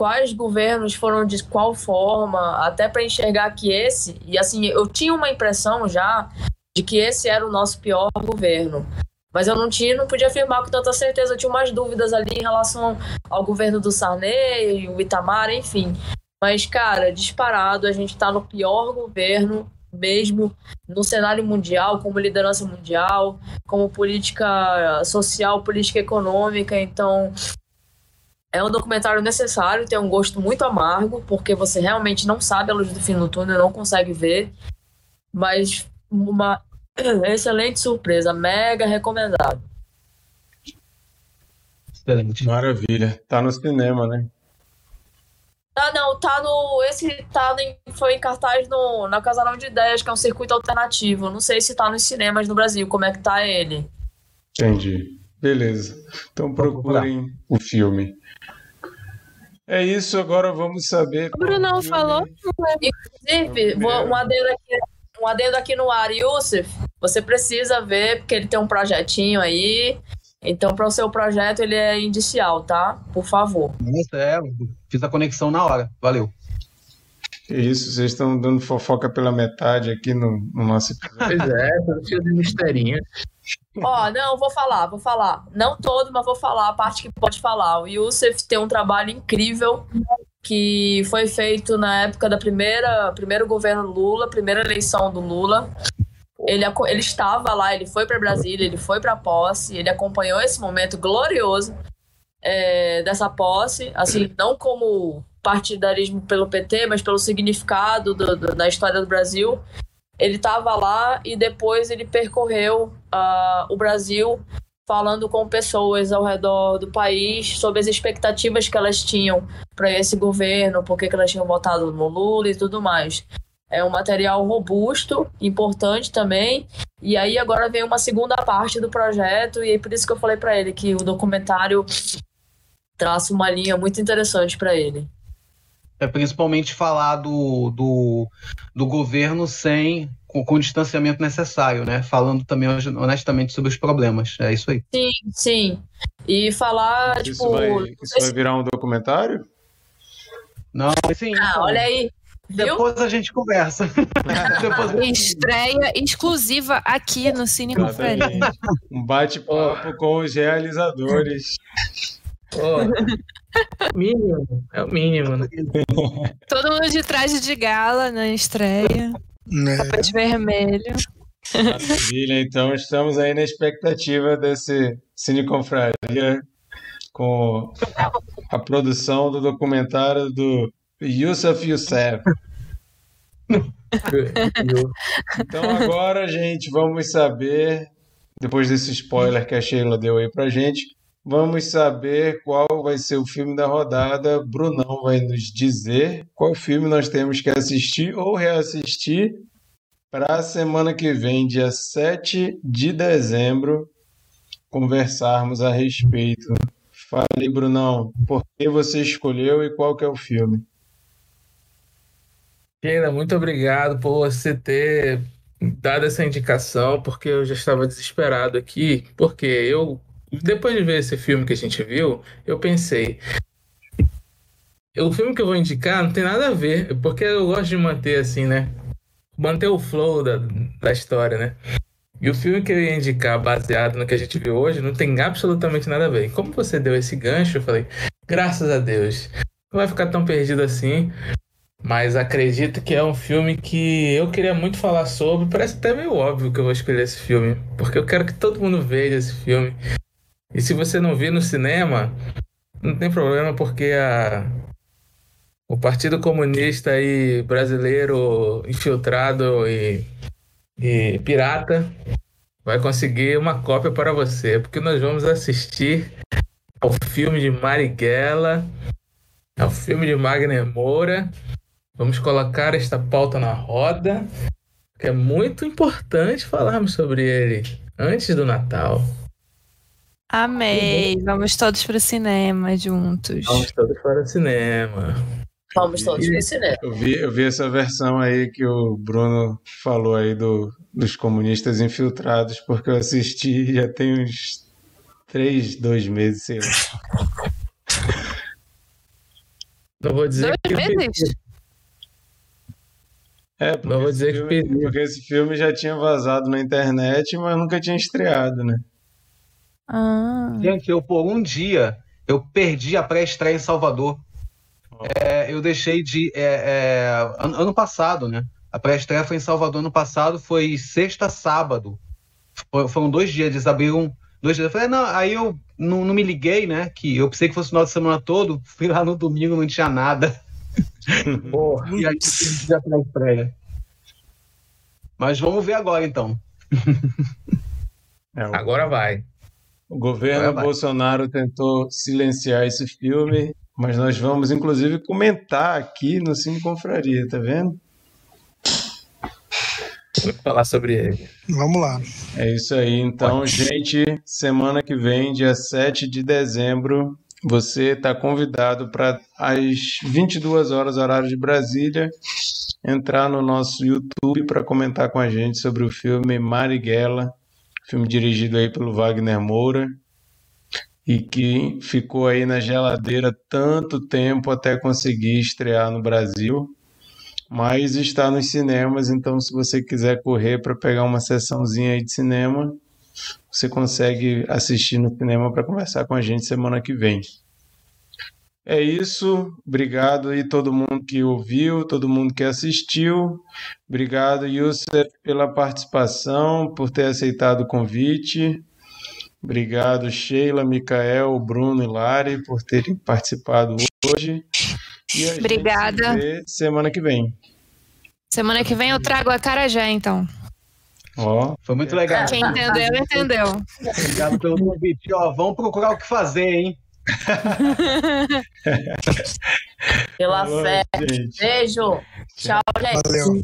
quais governos foram de qual forma, até para enxergar que esse, e assim, eu tinha uma impressão já de que esse era o nosso pior governo. Mas eu não tinha, não podia afirmar com tanta certeza. Eu tinha umas dúvidas ali em relação ao governo do Sarney, o Itamar, enfim. Mas, cara, disparado, a gente está no pior governo mesmo no cenário mundial, como liderança mundial, como política social, política econômica. Então, é um documentário necessário, tem um gosto muito amargo, porque você realmente não sabe a luz do fim do túnel, não consegue ver. Mas uma Excelente surpresa, mega recomendado. Excelente. Maravilha. Tá no cinema, né? Ah, não, tá no. Esse tá em, foi em cartaz no, na Casarão de Ideias, que é um circuito alternativo. Não sei se tá nos cinemas no Brasil, como é que tá ele. Entendi. Beleza. Então procurem o filme. É isso, agora vamos saber. O Bruno falou. Inclusive, vou, um adendo aqui um adendo aqui no ar, Yusuf, você precisa ver, porque ele tem um projetinho aí. Então, para o seu projeto, ele é indicial, tá? Por favor. É, fiz a conexão na hora. Valeu. Isso, vocês estão dando fofoca pela metade aqui no, no nosso episódio. Pois é, cheio de misterinho. Ó, não, vou falar, vou falar. Não todo, mas vou falar a parte que pode falar. O Yusuf tem um trabalho incrível que foi feito na época da primeira primeiro governo Lula, primeira eleição do Lula. Ele, ele estava lá, ele foi para Brasília, ele foi para posse, ele acompanhou esse momento glorioso é, dessa posse, assim, não como partidarismo pelo PT, mas pelo significado do, do, da história do Brasil. Ele estava lá e depois ele percorreu uh, o Brasil falando com pessoas ao redor do país sobre as expectativas que elas tinham para esse governo, por que elas tinham votado no Lula e tudo mais. É um material robusto, importante também. E aí agora vem uma segunda parte do projeto e é por isso que eu falei para ele que o documentário traça uma linha muito interessante para ele. É principalmente falar do, do, do governo sem com, com, o distanciamento necessário, né? Falando também honestamente sobre os problemas. É isso aí. Sim, sim. E falar, isso tipo. Vai, isso vai virar um documentário? Não, sim. Ah, então, olha aí. Viu? Depois a gente conversa. Depois a gente... Estreia exclusiva aqui no Cine Confraria. Um bate-papo com os realizadores. Oh, mínimo, é o mínimo, né? Todo mundo de traje de gala na estreia. Né? Tapete vermelho. Maravilha, então estamos aí na expectativa desse Cine Confraria com a produção do documentário do Yusuf Youssef. então agora, gente, vamos saber, depois desse spoiler que a Sheila deu aí pra gente, vamos saber qual vai ser o filme da rodada. Brunão vai nos dizer qual filme nós temos que assistir ou reassistir para a semana que vem, dia 7 de dezembro, conversarmos a respeito. Fale, Brunão, por que você escolheu e qual que é o filme? Keila, muito obrigado por você ter dado essa indicação, porque eu já estava desesperado aqui, porque eu, depois de ver esse filme que a gente viu, eu pensei, o filme que eu vou indicar não tem nada a ver, porque eu gosto de manter assim, né? manter o flow da, da história, né? E o filme que eu ia indicar, baseado no que a gente viu hoje, não tem absolutamente nada a ver. E como você deu esse gancho, eu falei, graças a Deus, não vai ficar tão perdido assim. Mas acredito que é um filme que eu queria muito falar sobre. Parece até meio óbvio que eu vou escolher esse filme, porque eu quero que todo mundo veja esse filme. E se você não viu no cinema, não tem problema, porque a, o Partido Comunista aí brasileiro infiltrado e, e pirata vai conseguir uma cópia para você, porque nós vamos assistir ao filme de Marighella, ao filme de Magner Moura. Vamos colocar esta pauta na roda. que é muito importante falarmos sobre ele antes do Natal. Amei. Vamos todos pro cinema juntos. Vamos todos para o cinema. Vamos todos pro cinema. Eu vi, eu vi essa versão aí que o Bruno falou aí do, dos comunistas infiltrados, porque eu assisti já tem uns três, dois meses, sei lá. Não vou dizer Dois que meses? É, porque, Não vou dizer que filme, perdi. porque esse filme já tinha vazado na internet, mas nunca tinha estreado, né? Ah. Gente, eu por um dia eu perdi a pré-estreia em Salvador. É, eu deixei de. é, é, ano, ano passado, né? A pré-estreia foi em Salvador ano passado, foi sexta, sábado. Foi- foram dois dias, eles abriram dois dias. Eu falei, não, aí eu não, não me liguei, né? Que eu pensei que fosse o final de semana todo. Fui lá no domingo, não tinha nada. Porra, E aí perdi a pré-estreia. Mas vamos ver agora então. É, agora vai. O governo. Bolsonaro tentou silenciar esse filme, mas nós vamos inclusive comentar aqui no Cine Confraria, tá vendo? Vamos falar sobre ele. Vamos lá. É isso aí. Então, gente, semana que vem, dia 7 de dezembro, você está convidado para às 22 horas, horário de Brasília, entrar no nosso YouTube para comentar com a gente sobre o filme Marighella, filme dirigido aí pelo Wagner Moura e que ficou aí na geladeira tanto tempo até conseguir estrear no Brasil mas está nos cinemas, então se você quiser correr para pegar uma sessãozinha aí de cinema, você consegue assistir no cinema para conversar com a gente semana que vem. É isso, obrigado aí todo mundo que ouviu, todo mundo que assistiu. Obrigado, Youssef, pela participação, por ter aceitado o convite. Obrigado, Sheila, Micael, Bruno e Lari, por terem participado hoje. E a Obrigada. gente se vê semana que vem. Semana que vem eu trago a cara já, então. Ó, Foi muito legal. Quem entendeu, entendeu. Obrigado pelo convite. Ó, vamos procurar o que fazer, hein? Pela falou, fé. gente. Beijo. Tchau, gente. Valeu.